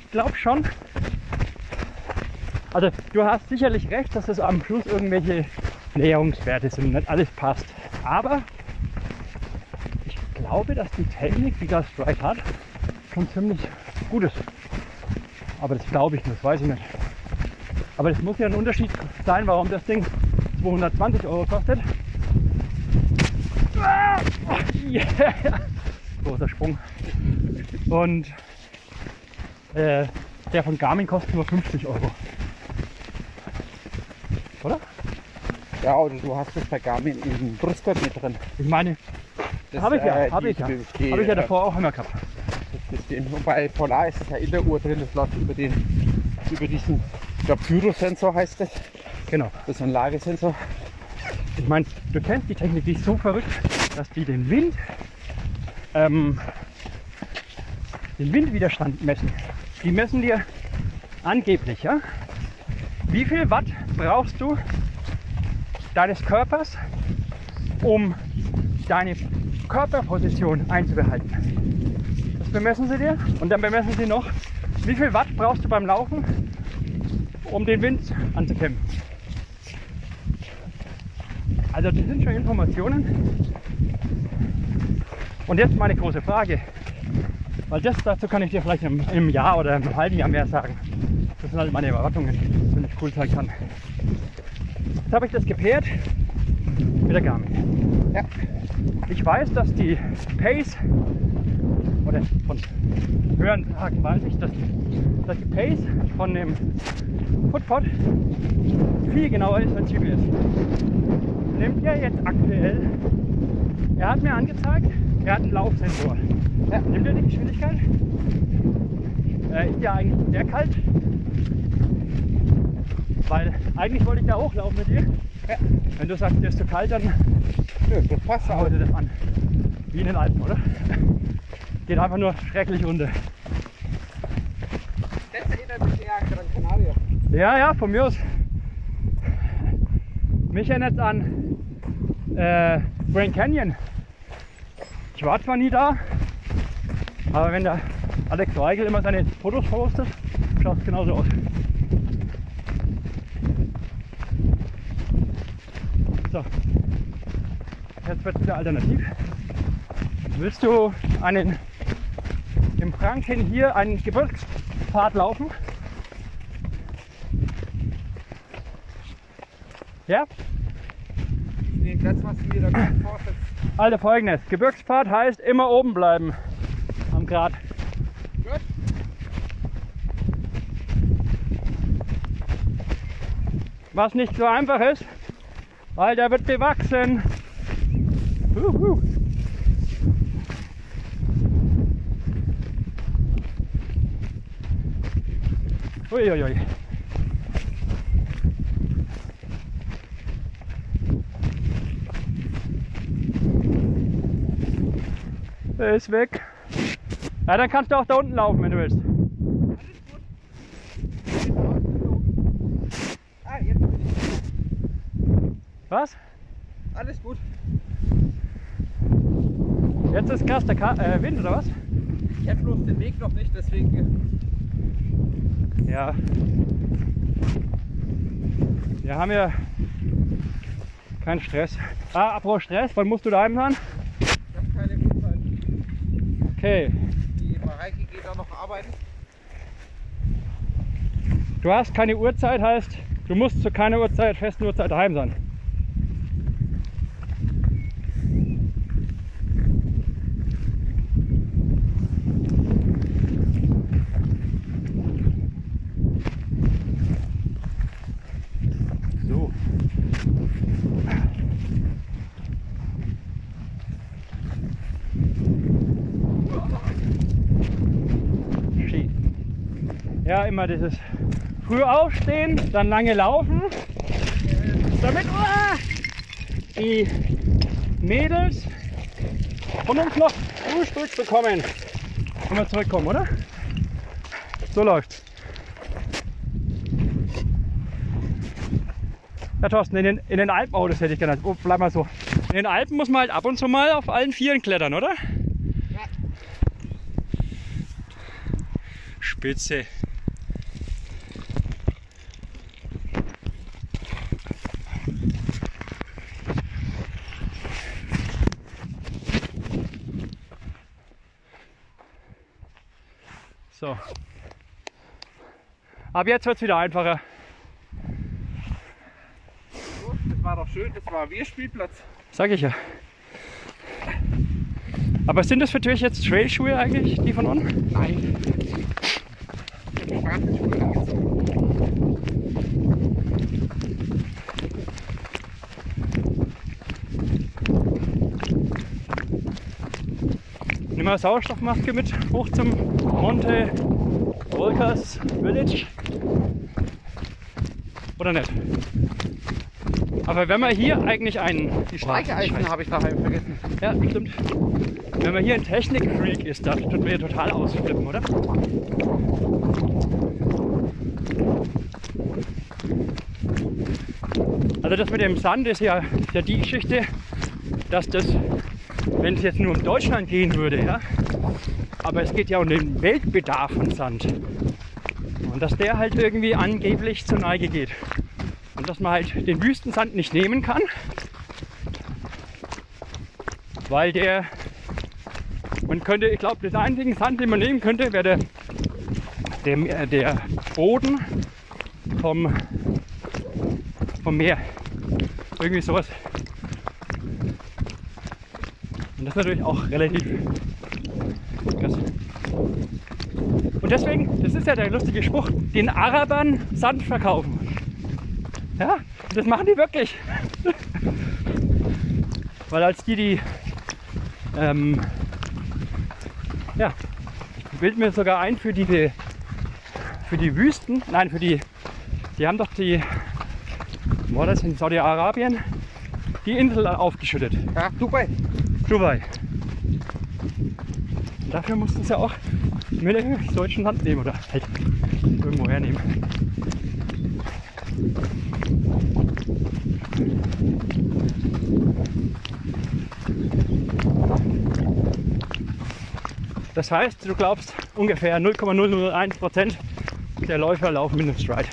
ich glaube schon. Also du hast sicherlich recht, dass das am Schluss irgendwelche Näherungswerte sind und nicht alles passt. Aber ich glaube, dass die Technik, die das Strike hat, schon ziemlich gut ist. Aber das glaube ich nicht, das weiß ich nicht. Aber es muss ja ein Unterschied sein, warum das Ding 220 Euro kostet. Ah, (laughs) yeah. Großer Sprung. Und äh, der von Garmin kostet nur 50 Euro. Oder? Ja, oder du hast das bei Garmin im Brustgurt mit drin. Ich meine, Das, habe ich ja, äh, habe ich ja. Habe ich ja äh, davor auch immer gehabt. Das ist den, bei Polar ist es ja in der Uhr drin, das läuft über den, über diesen, ich glaube Gyrosensor heißt das. Genau. Das ist ein Lagesensor. Ich meine, du kennst die Technik, die ist so verrückt, dass die den Wind, ähm, den Windwiderstand messen. Die messen dir angeblich, ja, wie viel Watt brauchst du deines Körpers, um deine Körperposition einzubehalten. Das bemessen sie dir und dann bemessen sie noch, wie viel Watt brauchst du beim Laufen, um den Wind anzukämpfen. Also das sind schon Informationen. Und jetzt meine große Frage. Weil das dazu kann ich dir vielleicht in einem Jahr oder einem halben Jahr mehr sagen. Das sind halt meine Erwartungen, wenn ich cool sein kann. Jetzt habe ich das gepaart mit der Garmin. Ja. Ich weiß, dass die Pace oder von höheren Tagen weiß ich, dass, dass die Pace von dem Footpod viel genauer ist als GPS nimmt ja jetzt aktuell. Er hat mir angezeigt, er hat einen Laufsensor. Ja. Nimmt er die Geschwindigkeit? Äh, ist ja eigentlich sehr kalt. Weil eigentlich wollte ich da hochlaufen mit dir. Ja. Wenn du sagst, dir ist zu kalt, dann Ja, das passt auch. dir das an. Wie in den Alpen, oder? Geht einfach nur schrecklich runter. Das erinnert mich eher an Gran Canaria. Ja, ja, von mir aus. Mich erinnert es an äh, Grand Canyon. Ich war zwar nie da, aber wenn der Alex Weigel immer seine Fotos postet, schaut es genauso aus. So, jetzt wird es wieder alternativ. Willst du einen im Franken hier einen Gebirgspfad laufen? Ja? Nee, das, was du mir da vorstellst. Also folgendes, Gebirgspfad heißt immer oben bleiben am Grat. Gut. Was nicht so einfach ist, weil der wird bewachsen. Huhu. Uiuiui. Der ist weg. Ja, dann kannst du auch da unten laufen, wenn du willst. Ah, jetzt bin ich. Was? Alles gut. Jetzt ist krass der Ka äh, Wind, oder was? Ich hätte bloß den Weg noch nicht, deswegen. Ja. Wir haben ja keinen Stress. Ah, apropos Stress, wann musst du daheim sein? Ich habe keine Uhrzeit. Okay. Die Mareike geht da noch arbeiten. Du hast keine Uhrzeit, heißt, du musst zu keiner Uhrzeit, festen Uhrzeit daheim sein. So. Shit. Ja, immer dieses früh aufstehen, dann lange laufen, damit uah, die Mädels von uns noch Frühstück bekommen. Wenn wir zurückkommen, oder? So läuft's. Ja, Thorsten, in den, in den Alpen, oh, das hätte ich gerne. Oh, bleib mal so. In den Alpen muss man halt ab und zu mal auf allen Vieren klettern, oder? Ja. Spitze. Ab jetzt wird es wieder einfacher. Das war doch schön, das war wir Spielplatz. Sag ich ja. Aber sind das für dich jetzt Trailschuhe eigentlich, die von unten? Nein. Nimm mal Sauerstoffmaske mit hoch zum Monte Volcas Village. Oder nicht? Aber wenn man hier eigentlich einen. Die Streicheisen habe ich daheim vergessen. Ja, stimmt. Wenn man hier ein Technik-Freak ist, dann tut ja total ausflippen, oder? Also das mit dem Sand ist ja, ist ja die Geschichte, dass das, wenn es jetzt nur um Deutschland gehen würde, ja, aber es geht ja um den Weltbedarf von Sand. Und dass der halt irgendwie angeblich zur Neige geht. Und dass man halt den Wüstensand nicht nehmen kann, weil der, man könnte, ich glaube, der einzige Sand, den man nehmen könnte, wäre der, der, der Boden vom, vom Meer. Irgendwie sowas. Und das ist natürlich auch relativ krass. Und deswegen, ja der lustige Spruch, den Arabern Sand verkaufen. Ja, das machen die wirklich. (laughs) Weil als die die, ähm, ja, ich bilde mir sogar ein für diese, für die Wüsten, nein, für die, die haben doch die, wo war das in Saudi-Arabien, die Insel aufgeschüttet. Ja, Dubai. Dubai. Dafür mussten sie auch mit dem deutschen Land nehmen oder halt irgendwo hernehmen. Das heißt, du glaubst, ungefähr 0,001 Prozent der Läufer laufen mit einem Stride.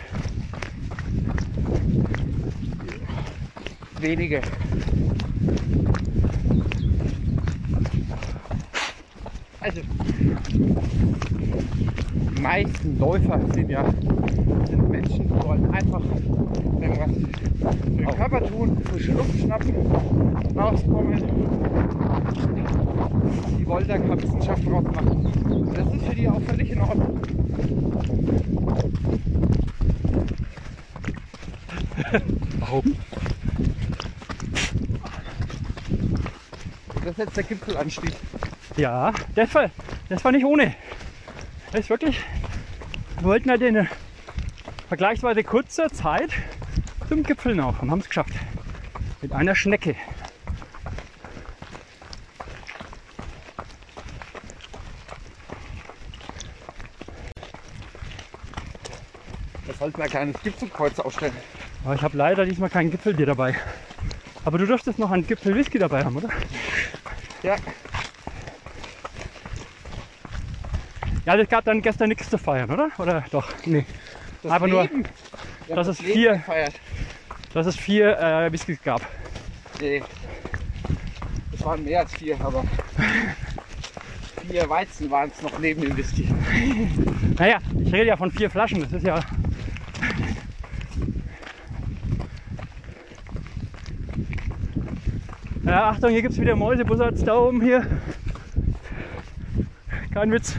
Wenige. Also, die meisten Läufer sind ja sind Menschen, die wollen einfach irgendwas für den Körper tun, frische Luft schnappen, rauskommen. Die wollen da keine Wissenschaft draus machen. Das ist für die auch völlig in Ordnung. Das ist jetzt der Gipfelanstieg. Ja, das war, das war nicht ohne. Das ist wirklich, wir wollten halt in vergleichsweise kurzer Zeit zum Gipfel noch und haben es geschafft. Mit einer Schnecke. Da sollten wir ein kleines Gipfelkreuz aufstellen. Aber ich habe leider diesmal keinen Gipfelbier dabei. Aber du dürftest noch einen Gipfel Whisky dabei haben, oder? Ja, Ja, das gab dann gestern nichts zu feiern, oder? Oder doch? Nee. das nur, Leben. Wir dass haben es vier- gefeiert. Dass es vier äh, Whiskys gab. Nee. Es waren mehr als vier, aber vier Weizen waren es noch neben dem Whisky. (laughs) Naja, ich rede ja von vier Flaschen. Das ist ja. Ja, Achtung, hier gibt es wieder Mäusebussards da oben hier. Kein Witz.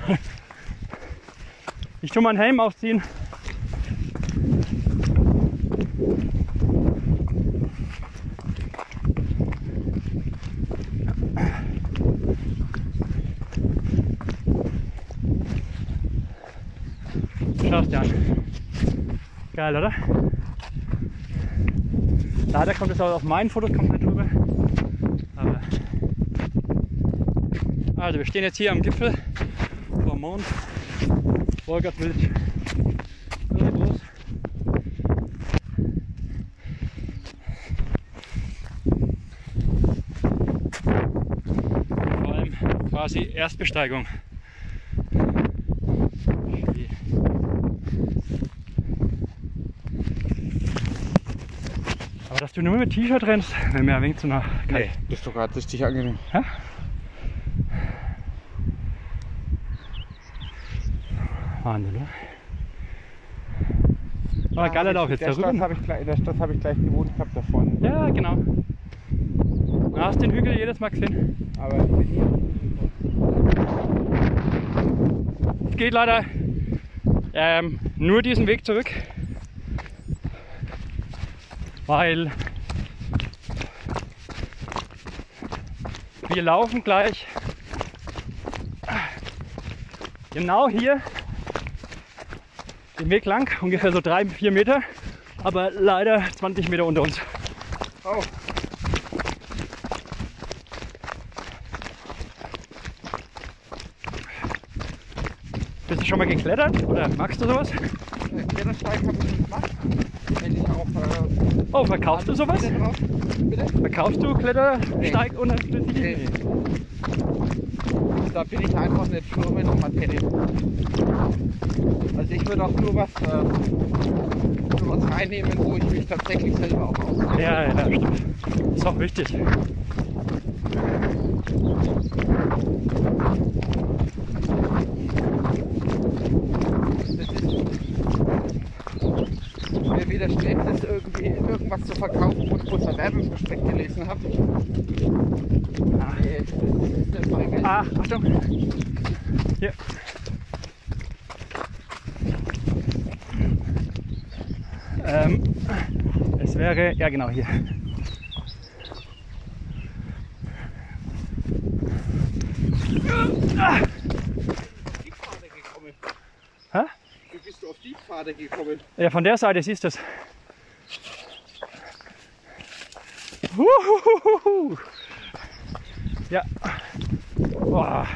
Ich tu mal einen Helm aufziehen. Schau's dir an. Geil, oder? Leider kommt es auch auf meinen Fotos kommt nicht drüber. Aber also wir stehen jetzt hier am Gipfel vom Mond. Volgert Village. Irre groß. Vor allem quasi Erstbesteigung. Aber dass du nur mit T-Shirt rennst, wäre mir ein wenig zu nah. Nee, das ist doch gerade richtig angenehm. Ja? Wahnsinn, oder? Aber geiler Lauf jetzt darüber. In der Stadt habe ich gleich gewohnt gehabt da vorne. Ja, genau. Du hast den Hügel jedes Mal gesehen. Aber. Es geht leider ähm, nur diesen Weg zurück, weil wir laufen gleich genau hier den Weg lang, ungefähr so drei, vier Meter, aber leider 20 Meter unter uns. Oh. Bist du schon mal geklettert oder magst du sowas? Klettersteig habe ich gemacht. Wenn ich auch äh, Oh, verkaufst du sowas? Bitte? Verkaufst du Klettersteig und Nee. Da bin ich einfach nicht für mit der Materie. Also ich würde auch nur was, äh, nur was reinnehmen, wo ich mich tatsächlich selber auch aus. Ja, ja, stimmt. Ist auch wichtig. Das ist, mir widerstrebt es irgendwie, irgendwas zu verkaufen, wo ich bloß ein Werbeprospekt gelesen habe. Nee, das ist, das ist nicht mein Geld. Ah, Achtung. Hier. Ähm, es wäre, ja genau hier. Ah? Wie bist du auf die Pfade gekommen? Ja, von der Seite siehst du es. Huhuhuhu. Ja. Boah.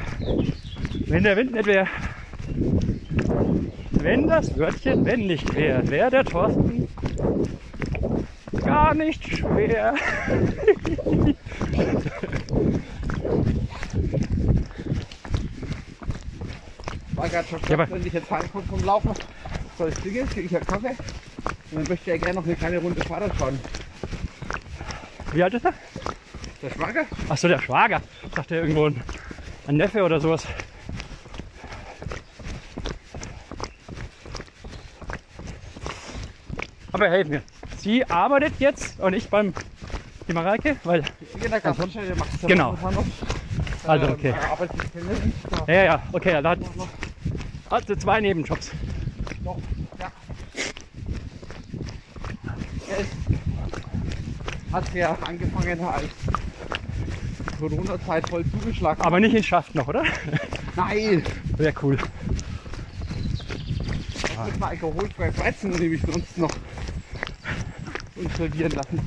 Wenn der Wind nicht wäre. Wenn das Wörtchen wenn nicht wäre, wäre der Thorsten gar nicht schwer. War gerade schon Ja, wenn ich jetzt heimkomme vom Laufen, soll ich klingeln, kriege ich einen Kaffee. Und dann möchte er gerne noch eine kleine Runde Fahrrad fahren. Wie alt ist er? Der Schwager? Achso, der Schwager. Ich dachte irgendwo ein, ein Neffe oder sowas. Aber helf mir. Sie arbeitet jetzt und ich beim die Mareike, weil. Genau. Also okay. Da Ja, ja, okay, da hat hatte zwei Nebenjobs. hat ja angefangen als Corona-Zeit voll zugeschlagen. Aber nicht in Schaft noch, oder? Nein! Sehr cool. Ich muss mal alkoholfrei Weizen nämlich sonst noch uns servieren lassen.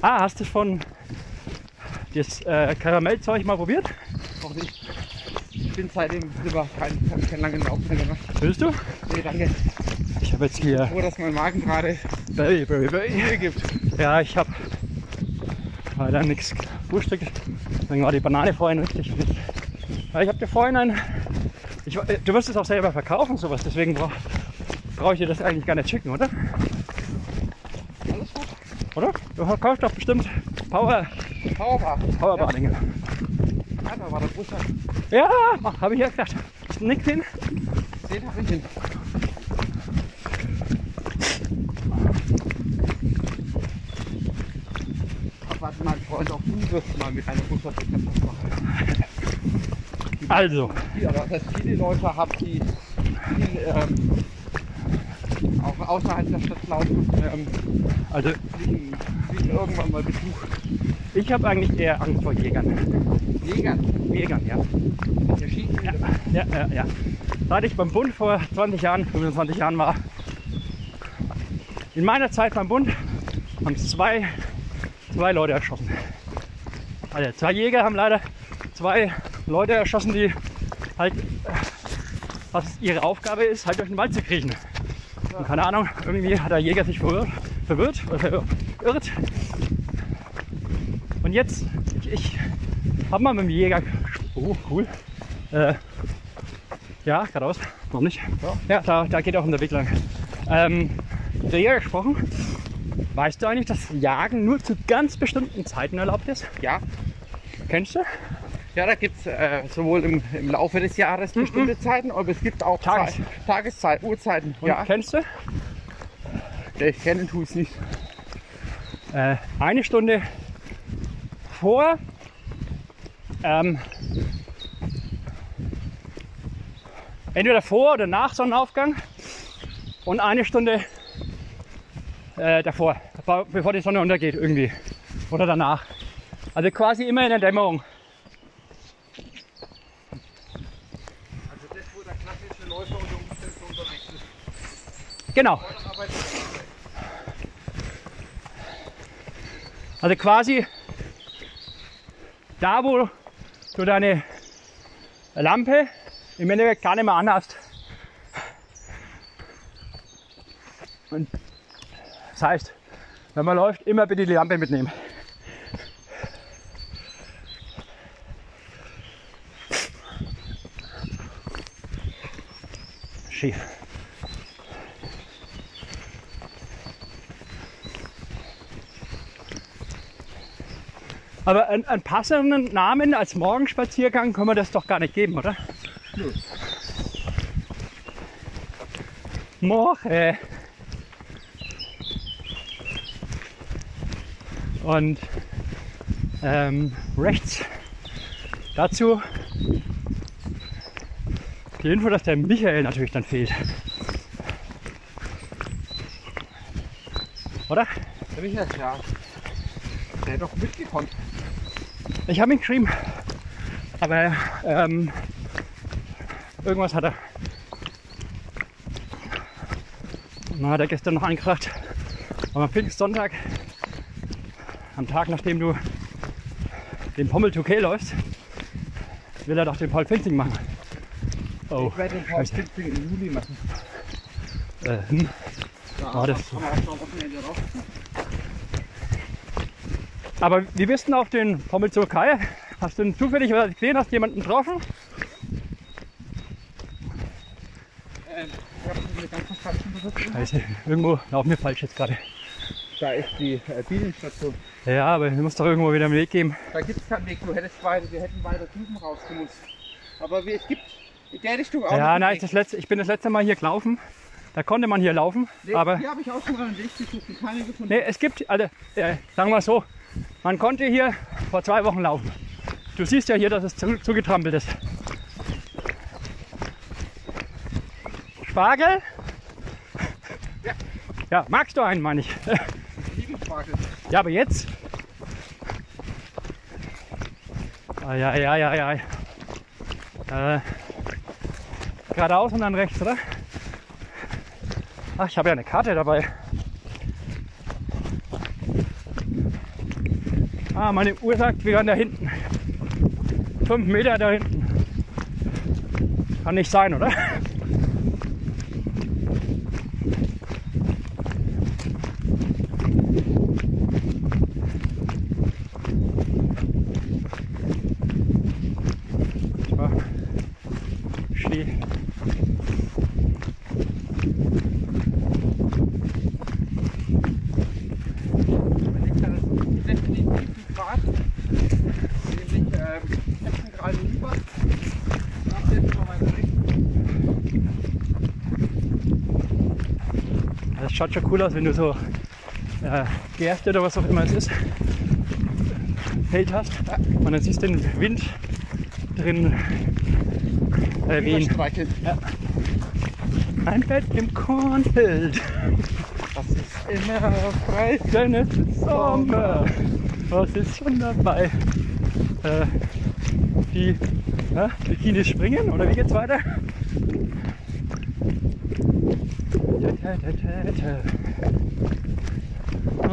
Ah, hast du von das äh, Karamellzeug mal probiert? Noch nicht. Ich bin seitdem lieber kein, keinen langen mehr gemacht. Willst du? Nee, danke. Ich habe jetzt hier Froh, dass mein Magen gerade Berry, Berry, Berry. Mühe gibt. Ja, ich habe leider nichts gefrühstückt. Deswegen war die Banane vorhin richtig. Ja, ich habe dir vorhin ein. Ich, du wirst es auch selber verkaufen, sowas. Deswegen brauche brauch ich dir das eigentlich gar nicht schicken, oder? Du verkaufst doch bestimmt Power, Powerbar. Powerbadinge. Ja, war der Bus. Ja, habe ich ja du nichts hin? Den hab ich hin. Ach, warte mal, Freund, auch du wirst mal mit einer was machen. Also, Die, aber das heißt, viele Leute haben, die viel, ähm, auch außerhalb der Stadt laufen, ähm, also fliegen, fliegen irgendwann mal Besuch. ich habe eigentlich eher Angst vor Jägern. Jägern, Jägern, ja. der schießt Ja, ja, ja, ja. Seit ich beim Bund vor 20 Jahren, 25 Jahren war, in meiner Zeit beim Bund haben es zwei, zwei Leute erschossen. Also zwei Jäger haben leider zwei Leute erschossen, die halt, äh, was ihre Aufgabe ist, halt durch den Wald zu kriechen. Und keine Ahnung, irgendwie hat der Jäger sich verwirrt, verwirrt oder verirrt. Und jetzt, ich, ich habe mal mit dem Jäger, oh cool, äh, ja, geradeaus. Warum nicht? Ja, da, da geht auch um der Weg lang. Ähm, mit der Jäger gesprochen. Weißt du eigentlich, dass Jagen nur zu ganz bestimmten Zeiten erlaubt ist? Ja, Kennst du? ja da gibt es äh, sowohl im, im Laufe des Jahres bestimmte Zeiten, aber es gibt auch Tages- Zeit, Tageszeit, Uhrzeiten. Und ja, kennst du? ich kenne es nicht äh, eine Stunde vor. Ähm, entweder vor oder nach Sonnenaufgang und eine Stunde äh, davor, bevor die Sonne untergeht irgendwie oder danach. Also quasi immer in der Dämmerung. Also das, wo der klassische Läufer unter Umständen unterwegs ist. Genau. Also quasi da, wo du deine Lampe im Endeffekt gar nicht mehr anhast. Und das heißt, wenn man läuft, immer bitte die Lampe mitnehmen. Schief. Aber einen, einen passenden Namen als Morgenspaziergang können wir das doch gar nicht geben, oder? Nö. Morgen. Und ähm, rechts dazu die Info, dass der Michael natürlich dann fehlt. Oder? Der Michael, ja. Der hat doch mitgekommen. Ich habe ihn geschrieben. Aber ähm, irgendwas hat er. Und dann hat er gestern noch angefragt, aber am Pfingstsonntag, am Tag nachdem du den Pommel 2K läufst, will er doch den Paul Pfingstling machen. Oh, Ich werde den Paul. Pfingstling im Juli machen. Äh, hm. Da Ah, das- kann man auch Wochenende raus. Aber wie bist du denn auf den Pommel 2K? Hast du denn zufällig gesehen? Hast du jemanden getroffen? Ähm. Scheiße, irgendwo laufen wir falsch jetzt gerade. Da ist die äh, Bienenstation. Ja, aber es muss doch irgendwo wieder einen Weg geben. Da gibt es keinen Weg. Du hättest weiter, wir hätten weiter drüben rausgemusst. Aber wir, es gibt in der Richtung auch Ja, nein, das letzte, ich bin das letzte Mal hier gelaufen. Da konnte man hier laufen, Nee, aber Hier habe ich auch schon mal einen Weg gesucht und keinen gefunden. nee, es gibt, also, äh, sagen wir so, man konnte hier vor zwei Wochen laufen. Du siehst ja hier, dass es zu, zugetrampelt ist. Spargel? Ja, magst du einen, meine ich. Zwiebelspargel. Ja, aber jetzt? Ja, ja, ja, ja. Äh, geradeaus und dann rechts, oder? Ach, ich habe ja eine Karte dabei. Ah, meine Uhr sagt, wir waren da hinten. Fünf Meter da hinten. Kann nicht sein, oder? So. Ski. Wenn ich dann definitiv einen Grad, nämlich ähm, 16 Grad rüber, nach jetzt mal weiter rechts. Das schaut schon cool aus, wenn du so äh, Gerste oder was auch immer es ist, Feld hast und dann siehst du den Wind drin äh, wehen. Überstreicheln. Ein Bett im Kornfeld, Das ist immer frei. denn es ist Sommer. Was ist schon dabei? Äh, die ja, Bikinis springen oder wie geht's weiter?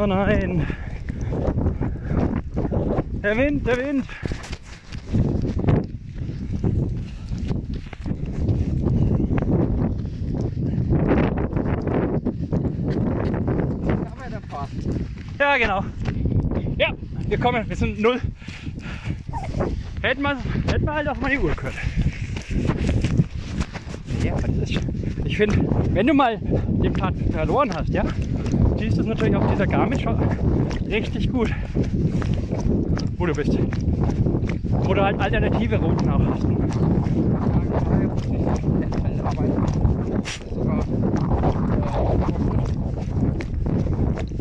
Oh nein. Der Wind, der Wind. Ja, genau. Ja, wir kommen, wir sind null. Hätten wir, hätten wir halt auf meine Uhr gehört. Ja, das ist, ich finde, wenn du mal den Pfad verloren hast, ja, es natürlich auf dieser Garmin schon richtig gut, wo du bist. Du halt alternative Routen auch hast.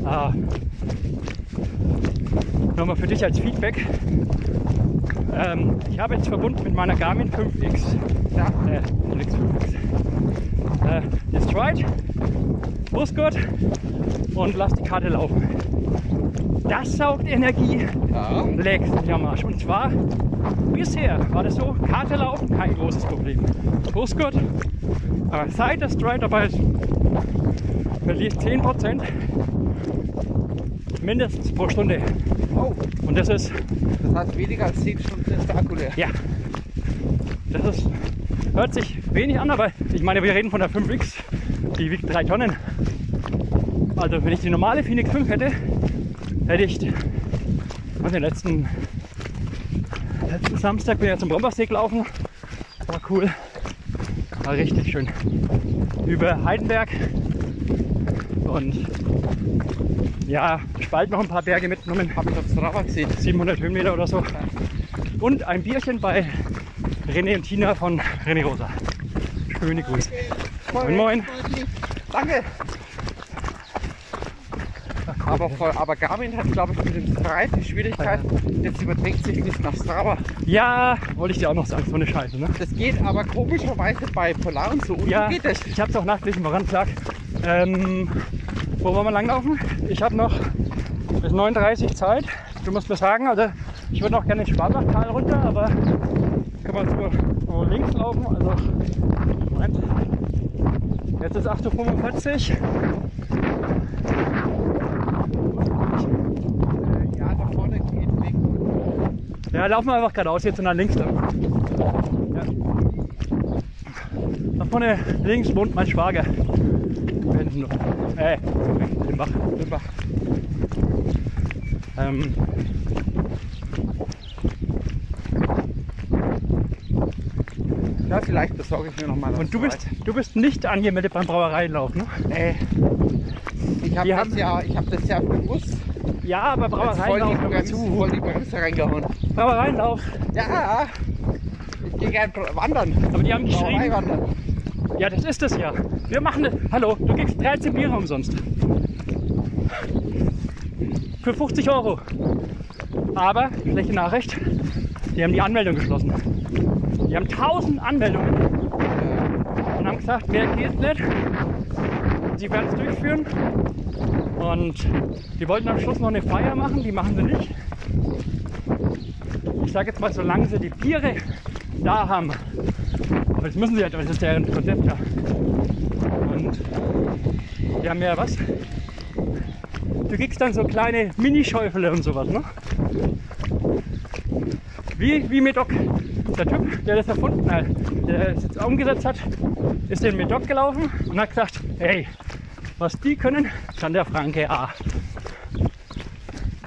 Ah. Nochmal für dich als Feedback. Ähm, ich habe jetzt verbunden mit meiner Garmin 5X. Ja. Äh, Felix 5X. Äh, das Stride, Brustgurt und lass die Karte laufen. Das saugt Energie, Ja. dich am Arsch. Und zwar, bisher war das so, Karte laufen, kein großes Problem. Brustgurt, aber seit das Stride dabei ist, verliere ich 10% mindestens pro Stunde. Oh, Und das ist das heißt weniger als 10 Stunden ist der Akku leer. Ja. Das ist, hört sich wenig an, aber ich meine, wir reden von der 5X. Die wiegt 3 Tonnen. Also wenn ich die normale Phoenix 5 hätte, hätte ich den letzten, letzten Samstag bin ich zum Brombersee gelaufen. War cool. War richtig schön. Über Heidenberg. Und ja, Spalt noch ein paar Berge mitgenommen. Hab ich auf Strava gesehen. 700 Höhenmeter oder so. Und ein Bierchen bei René und Tina von René Rosa. Schöne Grüße. Moin, moin. Danke. Aber, voll, aber Garmin hat, glaube ich, mit dem Streit die Schwierigkeit, jetzt überträgt sich nicht nach Strava. Ja, wollte ich dir auch noch sagen, so eine Scheiße, ne? Das geht aber komischerweise bei Polar und so unten Ja, geht das. ich habe es auch nachgelesen, woran es lag. Ähm, wo wollen wir langlaufen? Ich habe noch bis 39 Zeit. Du musst mir sagen, also ich würde noch gerne den Schwabachtal runter, aber kann man so links laufen. Also, Moment. Jetzt ist 8.45 Uhr. Äh, Ja, da vorne geht weg. Ja, laufen wir einfach geradeaus jetzt und dann links lang. Ja. Da vorne links wohnt mein Schwager. Äh, im Bach. Im Bach. Ähm, Ja, vielleicht besorge ich mir noch mal was und du bist, du bist nicht angemeldet beim Brauereienlauf, ne? Nee. Ich habe das, haben- ja, ich hab das ja bewusst Ja, aber jetzt voll die, Brauereienlauf, Bremse, voll die Bremse reingehauen. Brauereienlauf. Ja, ich gehe gern wandern. Aber die haben geschrieben, ja, das ist es ja. Wir machen das. Hallo, du kriegst 13 Biere umsonst. Für 50 Euro. Aber, schlechte Nachricht, die haben die Anmeldung geschlossen. Die haben 1000 Anmeldungen und haben gesagt, mehr geht nicht. Sie werden es durchführen. Und die wollten am Schluss noch eine Feier machen, die machen sie nicht. Ich sage jetzt mal, solange sie die Biere da haben. Aber das müssen sie halt, weil das ist deren Konzept ja. Und die haben ja was? Du kriegst dann so kleine Minischäufele und sowas, ne? Wie, wie Medoc. Der Typ, der das erfunden hat, der es jetzt umgesetzt hat, ist in Medoc gelaufen und hat gesagt, hey, was die können, kann der Franke A.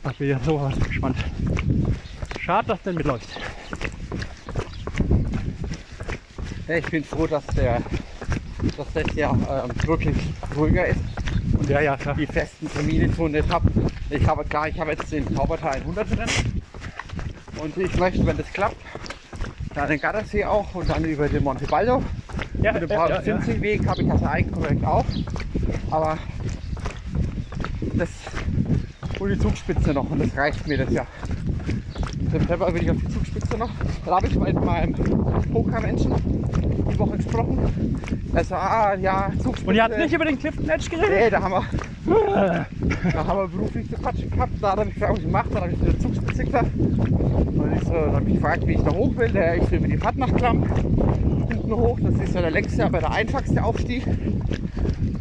Ich bin ja sowas gespannt. Schade, dass der mitläuft. Ja, ich bin froh, dass, der, dass das ja ähm, wirklich ruhiger ist und Ja, ja, die festen Termine so nicht habe. Ich habe klar, ich habe jetzt den Taubertal 100 drin und ich möchte, wenn das klappt, dann den Gardasee auch und dann über den Monte Baldo. Ja, Und den ja, ja, ja. Zinzingweg habe ich also eigentlich auch. Aber das und die Zugspitze noch und das reicht mir das ja. September will ich auf die Zugspitze noch. Da habe ich mit meinem Pokermenschen die Woche gesprochen. Also, ah, ja, Zugspitze. Und ihr habt nicht über den Clifton Edge geredet? Nee, da haben wir, da haben wir beruflich zu quatschen gehabt. Da hat er mich gefragt, was ich mache. Dann habe ich eine Zugspitze gesagt. Und ich so, dann habe ich gefragt, wie ich da hoch will. Der, ich will mir die Pattnachklamm hinten hoch. Das ist ja der längste, aber der einfachste Aufstieg.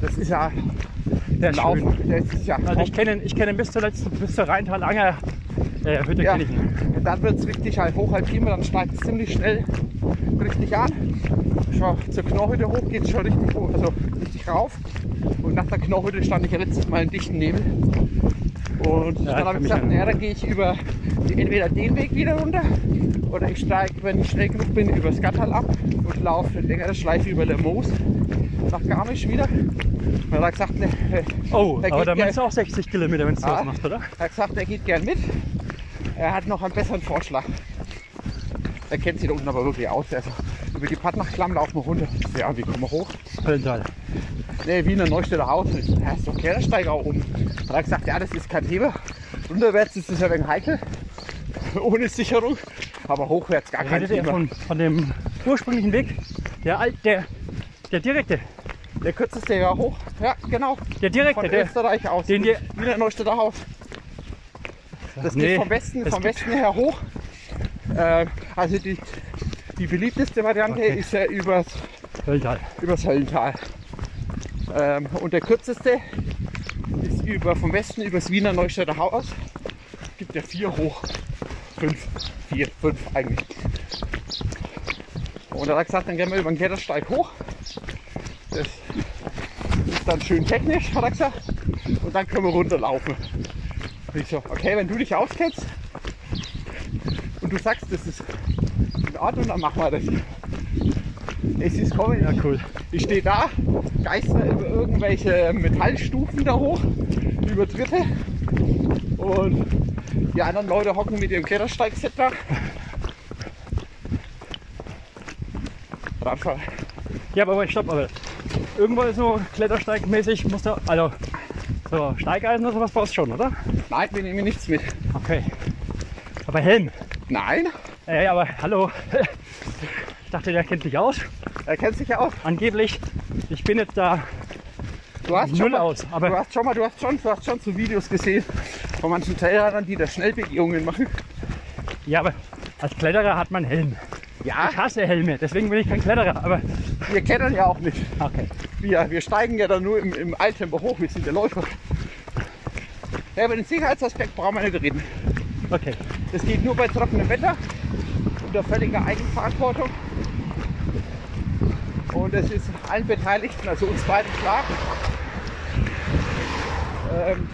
Das ist ja der Lauf. Der ist ja Also ich kenne ihn, ich kenne ihn bis zur letzten, bis zur Rheintal-Anger äh, Hütte Ja, kenne ich ihn. dann wird es richtig halt hochalpin, dann steigt es ziemlich schnell richtig an. Schon zur Knochhütte hoch geht es schon richtig, hoch, also richtig rauf. Und nach der Knochhütte stand ich ja letztes Mal in dichten Nebel. Und Ja, dann habe ich gesagt, naja, dann gehe ich über entweder den Weg wieder runter oder ich steige, wenn ich schnell genug bin, über das Gattal ab und laufe eine längere Schleife über der Moos nach Garmisch wieder. Und dann hat er gesagt, ne, Oh, er aber geht da gern- meinst du auch 60 Kilometer, wenn du Ah. das machst, oder? er hat gesagt, er geht gern mit. Er hat noch einen besseren Vorschlag. Er kennt sich da unten aber wirklich aus. Also über die Pattnachklamm laufen wir runter. Ja, wie kommen wir hoch? Höllental. Ne, Wiener Neustädter Haus. Ja, ist doch Kehlersteiger auch oben. Dann hat er gesagt, ja, das ist kein Thema. Unterwärts ist das ja wegen heikel. (laughs) Ohne Sicherung. Aber hochwärts gar kein Thema. von, von dem ursprünglichen Weg? Der alt, der, der direkte, Der kürzeste ja hoch. Ja, genau. der direkte, Von der, Österreich aus. den die- Wieder Neustädter Haus. Das Nee, geht vom Westen, es vom Westen her hoch. Äh, also die, die beliebteste Variante Okay. ist ja übers, Höllental. übers Höllental. Ähm, und der kürzeste ist über, vom Westen übers Wiener Neustädter Haus. Es gibt ja vier hoch. Fünf, vier, fünf eigentlich. Und er hat gesagt, dann gehen wir über den Klettersteig hoch. Das ist dann schön technisch, hat er gesagt. Und dann können wir runterlaufen. Ich so, okay, wenn du dich auskennst und du sagst, das ist in Ordnung, dann machen wir das. Es ist kommen. Ja, cool. Ich stehe da, geister über irgendwelche Metallstufen da hoch, über Dritte. Und die anderen Leute hocken mit ihrem Klettersteigset da. Radfahren. Ja, aber stopp, aber irgendwo so klettersteigmäßig musst du, also so Steigeisen oder sowas brauchst du schon, oder? Nein, wir nehmen nichts mit. Okay. Aber Helm. Nein, Ey, aber hallo. Ich dachte, der kennt sich aus. er kennt sich ja aus. Angeblich. Ich bin jetzt da Du hast Null schon mal, aus, aber- du hast schon mal, du hast schon, du hast schon so Videos gesehen von manchen Trailern, die da Schnellbegehungen machen. Ja, aber als Kletterer hat man Helm. Ja, Ich hasse Helme, deswegen bin ich kein Kletterer. Aber wir klettern ja auch nicht. okay. Wir, wir steigen ja dann nur im, im Eiltempo hoch, wir sind der Läufer. Ja, über den Sicherheitsaspekt brauchen wir nicht reden. Okay. Das geht nur bei trockenem Wetter, unter völliger Eigenverantwortung. Und es ist allen Beteiligten, also uns beiden klar, ähm,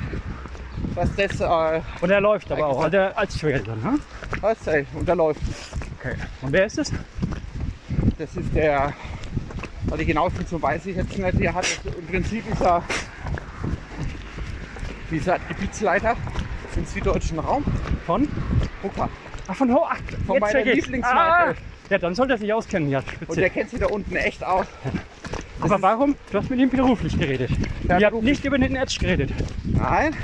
dass das äh, Und er läuft aber auch, also als Trail dann, ne? was, ey, unterläuft. Okay. Und wer ist es? Das ist der, weil die genauen Funktion weiß ich jetzt nicht, der hat im Prinzip ist er dieser Gebietsleiter im süddeutschen Raum. Von? Rucker. Ach, von Ho. Ach, Von jetzt meiner. Lieblingsmarke. Ah, ja, dann sollte er sich auskennen, ja. Und Spitze. der kennt sich da unten echt aus. Aber warum? Du hast mit ihm beruflich geredet. Ja, Ihr habt nicht über den Edge geredet. Nein,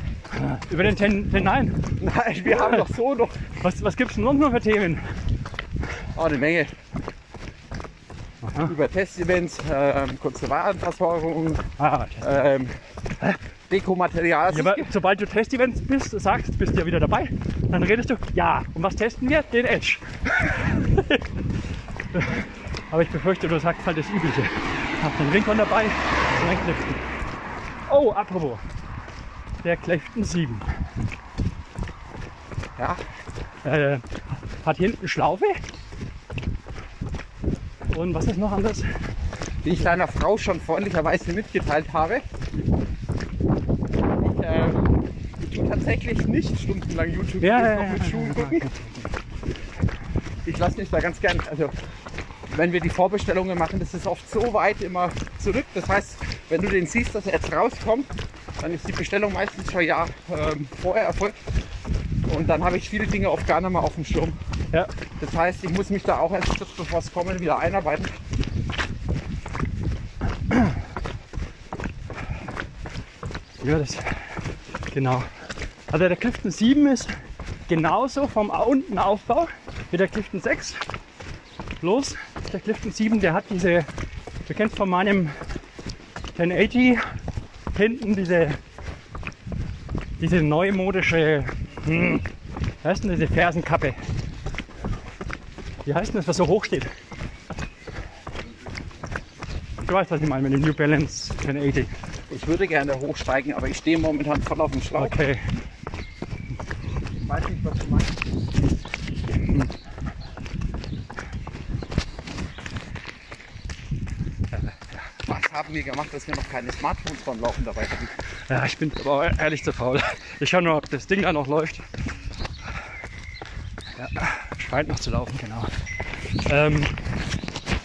Über den Ten, Ten Nine. nein, wir haben doch so noch Was, was gibt es denn sonst noch für Themen? oh, eine Menge. Aha. Über Testevents, ähm, kurze Warenversorgung, Ah, ähm, Dekomaterial. ja, aber sobald du Testevents bist, sagst, bist du ja wieder dabei. Dann redest du, ja, und was testen wir? Den Edge. (laughs) aber ich befürchte, du sagst halt das Übliche. Hab den Rincon dabei, und ein Clifton. Oh, apropos. Der Clifton 7. ja, Äh, hat hinten Schlaufe. Und was ist noch anders? die ich deiner Frau schon freundlicherweise mitgeteilt habe. Ich, äh, ich tue tatsächlich nicht stundenlang YouTube noch mit Schuhen gucken. Ich lasse mich da ganz gern, also wenn wir die Vorbestellungen machen, das ist oft so weit immer zurück. Das heißt, wenn du den siehst, dass er jetzt rauskommt, dann ist die Bestellung meistens schon Jahr ähm, vorher erfolgt. Und dann habe ich viele Dinge oft gar nicht mehr auf dem Schirm. Ja, Das heißt, ich muss mich da auch erst kurz bevor es kommen wieder einarbeiten. ja, das. Genau. Also der Clifton 7 ist genauso vom unten Aufbau wie der Clifton 6. Bloß der Clifton 7, der hat diese, du kennst von meinem 1080 hinten diese, diese neumodische, hm, wie heißt denn diese Fersenkappe? Wie heißt denn das, was so hoch steht? Du weißt, was ich meine mit dem New Balance 1080. Ich würde gerne hochsteigen, aber ich stehe momentan voll auf dem Schlauch. Okay. Ich weiß nicht, was du meinst. Was haben wir gemacht, dass wir noch keine Smartphones beim Laufen dabei hatten? Ja, ich bin aber ehrlich zu faul. Ich schaue nur, ob das Ding da noch läuft. Ja, scheint noch zu laufen, genau. Ähm,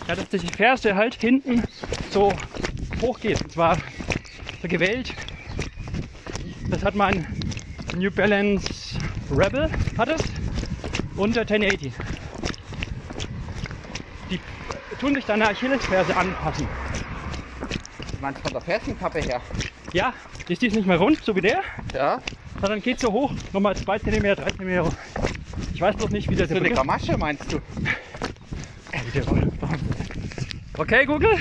ja, dass die Ferse halt hinten so hoch geht. Und zwar so gewählt. Das hat mein New Balance Rebel, hat es. Und der 1080. Die tun sich deine Achillesferse anpassen. Ich meine, von der Fersenkappe her. Ja, ist dies nicht mehr rund, so wie der? Ja, sondern geht so hoch, nochmal 2 cm, 3 cm. Ich Ich weiß bloß nicht, wie der So eine Gamasche meinst du? Okay, Google.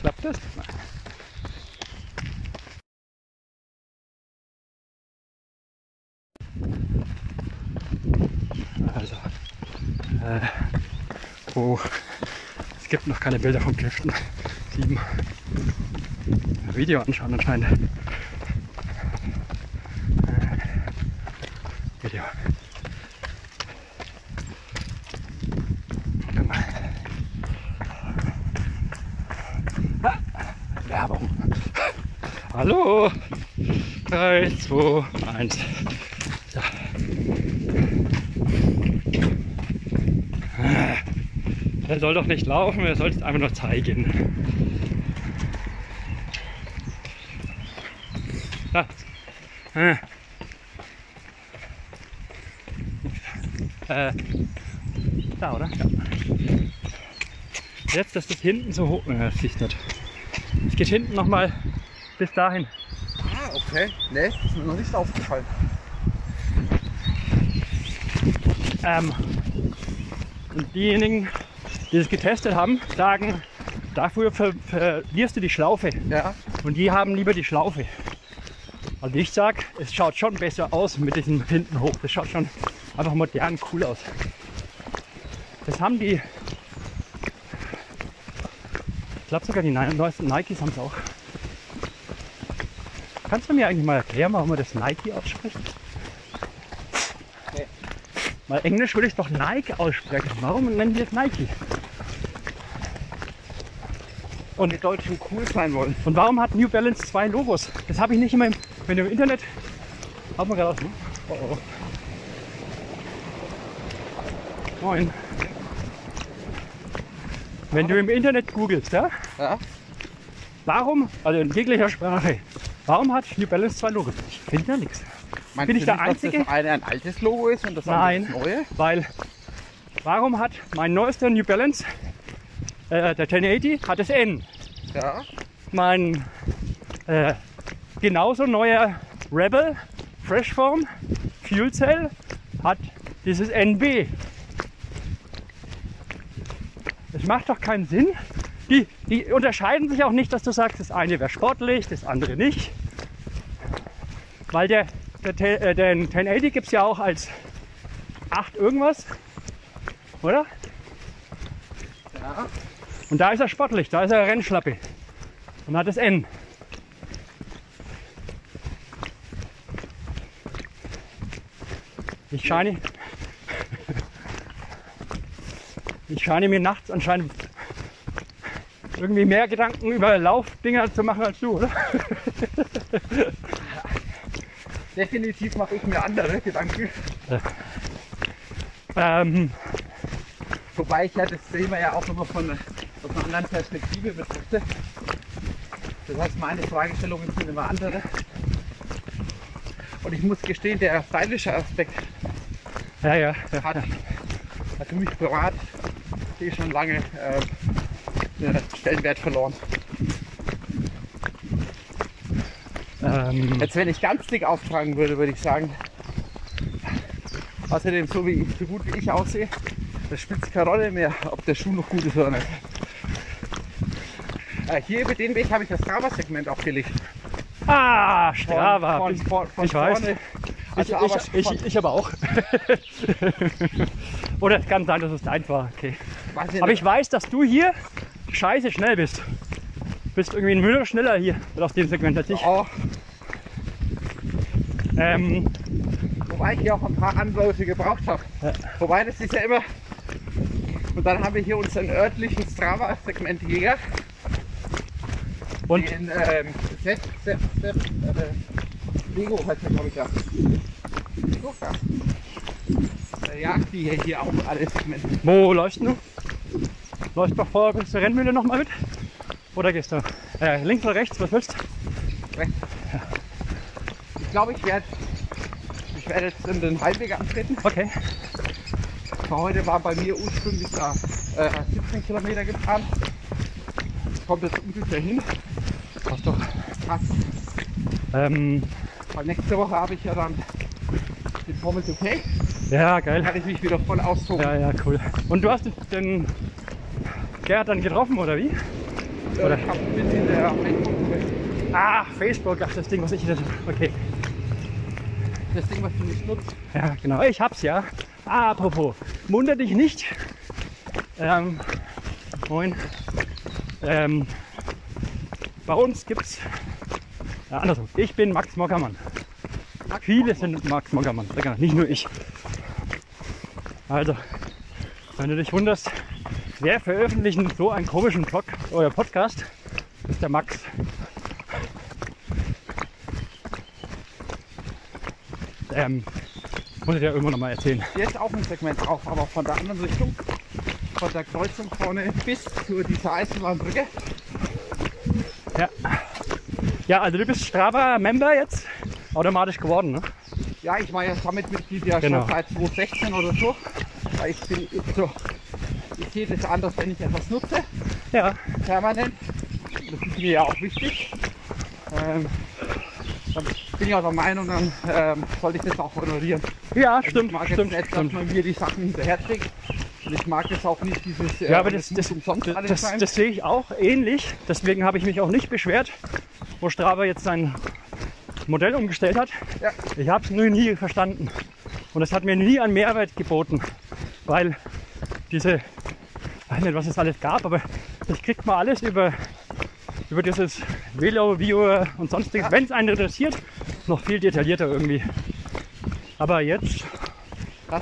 Klappt das? Also, äh, oh, es gibt noch keine Bilder vom Clifton 7. Video anschauen anscheinend. Äh, Video. Ah, Werbung. Hallo. 3, 2, 1. So. Ah, Er soll doch nicht laufen, er soll es einfach nur zeigen. Ah. Ah. Äh, da, oder? Ja. Jetzt, dass das hinten so hoch. Äh, das nicht. Es geht hinten nochmal bis dahin. Ah, okay. Nee, ist mir noch nicht aufgefallen. Ähm, und diejenigen, die das getestet haben, sagen, dafür ver verlierst du die Schlaufe. Ja. Und die haben lieber die Schlaufe. Also ich sag, es schaut schon besser aus mit diesem hinten hoch. Das schaut schon einfach modern cool aus. Das haben die. Ich glaube sogar die neu- neuesten Nikes haben es auch. Kannst du mir eigentlich mal erklären, warum man das Nike ausspricht? Nee. Weil Englisch würde ich doch Nike aussprechen. Warum nennen die es Nike? Und die Deutschen cool sein wollen. Und warum hat New Balance zwei Logos? Das habe ich nicht immer im, wenn du im Internet. Haut mal gerade ne? Oh oh. Moin. Wenn du im Internet googelst, ja? Ja. Warum, also in jeglicher Sprache, warum hat New Balance zwei Logos? Ich finde da nichts. Meinst Bin ich der nicht, dass Einzige? das eine ein altes Logo ist und das Nein. andere das neue? Weil, warum hat mein neuester New Balance, äh, der 1080, hat das N? Ja. mein äh, genauso neuer Rebel Freshform Fuel Cell hat dieses NB. Es macht doch keinen Sinn. Die, die unterscheiden sich auch nicht, dass du sagst, das eine wäre sportlich, das andere nicht. Weil der, der, äh, den 1080 gibt es ja auch als 8 irgendwas, oder? Ja. Und da ist er sportlich, da ist er Rennschlappe. Und hat das N. Ich scheine. Ich scheine mir nachts anscheinend irgendwie mehr Gedanken über Laufdinger zu machen als du, oder? Definitiv mache ich mir andere Gedanken. Ähm, Wobei ich ja das Thema ja auch immer von aus einer anderen Perspektive betrachte. Das heißt, meine Fragestellungen sind immer andere. Und ich muss gestehen, der stylische Aspekt ja, ja, ja. hat, hat für mich privat eh schon lange äh, Stellenwert verloren. Ähm, Jetzt, wenn ich ganz dick auftragen würde, würde ich sagen, außerdem, so, wie ich, so gut wie ich aussehe, das spielt keine Rolle mehr, ob der Schuh noch gut ist oder nicht. Äh, hier über den Weg habe ich das Strava-Segment aufgelegt. ah, Strava. Von, von, von ich weiß. vorne. Ich, Also, aber ich, von, ich, ich aber auch. (laughs) Oder es kann sein, dass es dein war. Okay. weiß ich Aber ich weiß, dass du hier scheiße schnell bist. Bist irgendwie ein Müller schneller hier auf dem Segment als ich. Oh, Ähm, wobei ich hier auch ein paar Anläufe gebraucht habe. Ja. Wobei das ist ja immer. Und dann haben wir hier unseren örtlichen Strava-Segmentjäger. Und Den ähm, Sepp, Sepp, Sepp, äh, Lego heißt der glaube ich ja. So, ja. Der jagt die hier, hier auch alle Segmente. wo läufst du? Läufst du doch vor zur Rennmühle nochmal mit? Oder gehst du äh, links oder rechts? Was willst du? Rechts. Ich glaube, ich werde ich werde jetzt in den Heimweg antreten. Okay. Für heute war bei mir ursprünglich da äh, 17 Kilometer geplant. Kommt jetzt ungefähr hin. Passt doch. Passt. Ähm, Weil nächste Woche habe ich ja dann den Pommes okay. Ja, geil. Kann ich mich wieder voll austoben. Ja, ja, cool. Und du hast den Gerhard dann getroffen, oder wie? Äh, oder- Ich hab ein bisschen der Facebook, Ah, Facebook, ach, das Ding, was ich das. Okay. das Ding, was du nicht nutzt. Ja, genau. Ich hab's ja. Ah, apropos. Wunder dich nicht. Ähm, moin. Ähm, bei uns gibt's. Ja, andersrum. Ich bin Max Mockermann. Viele sind Max Mockermann. Nicht nur ich. Also, wenn du dich wunderst, wer veröffentlicht so einen komischen Blog oder Podcast, ist der Max. Ähm, muss ich dir irgendwann noch mal erzählen. Jetzt auch ein Segment drauf, aber von der anderen Richtung. Von der Kreuzung vorne bis zu dieser Eisenbahnbrücke. Ja. Ja, also du bist Strava-Member jetzt automatisch geworden, ne? Ja, ich war ja Summit-Mitglied ja Genau. schon seit 2016 oder so. Weil ich bin so, ich sehe das anders, wenn ich etwas nutze, Ja. permanent. Das ist mir ja auch wichtig. Ähm, dann bin ich auch der Meinung, dann ähm, sollte ich das auch honorieren. Ja, Also stimmt, ich mag stimmt, jetzt nicht, dass man mir die Sachen hinterherträgt. Und ich mag das auch nicht, dieses äh, Ja, aber das, das, das, das sehe ich auch ähnlich. Deswegen habe ich mich auch nicht beschwert, wo Strava jetzt sein Modell umgestellt hat. Ja. Ich habe es nur nie verstanden. Und es hat mir nie einen Mehrwert geboten, weil diese, ich weiß nicht, was es alles gab, aber das kriegt man alles über, über dieses Velo, Viewer und sonstiges, Ja. wenn es einen interessiert, noch viel detaillierter irgendwie. Aber jetzt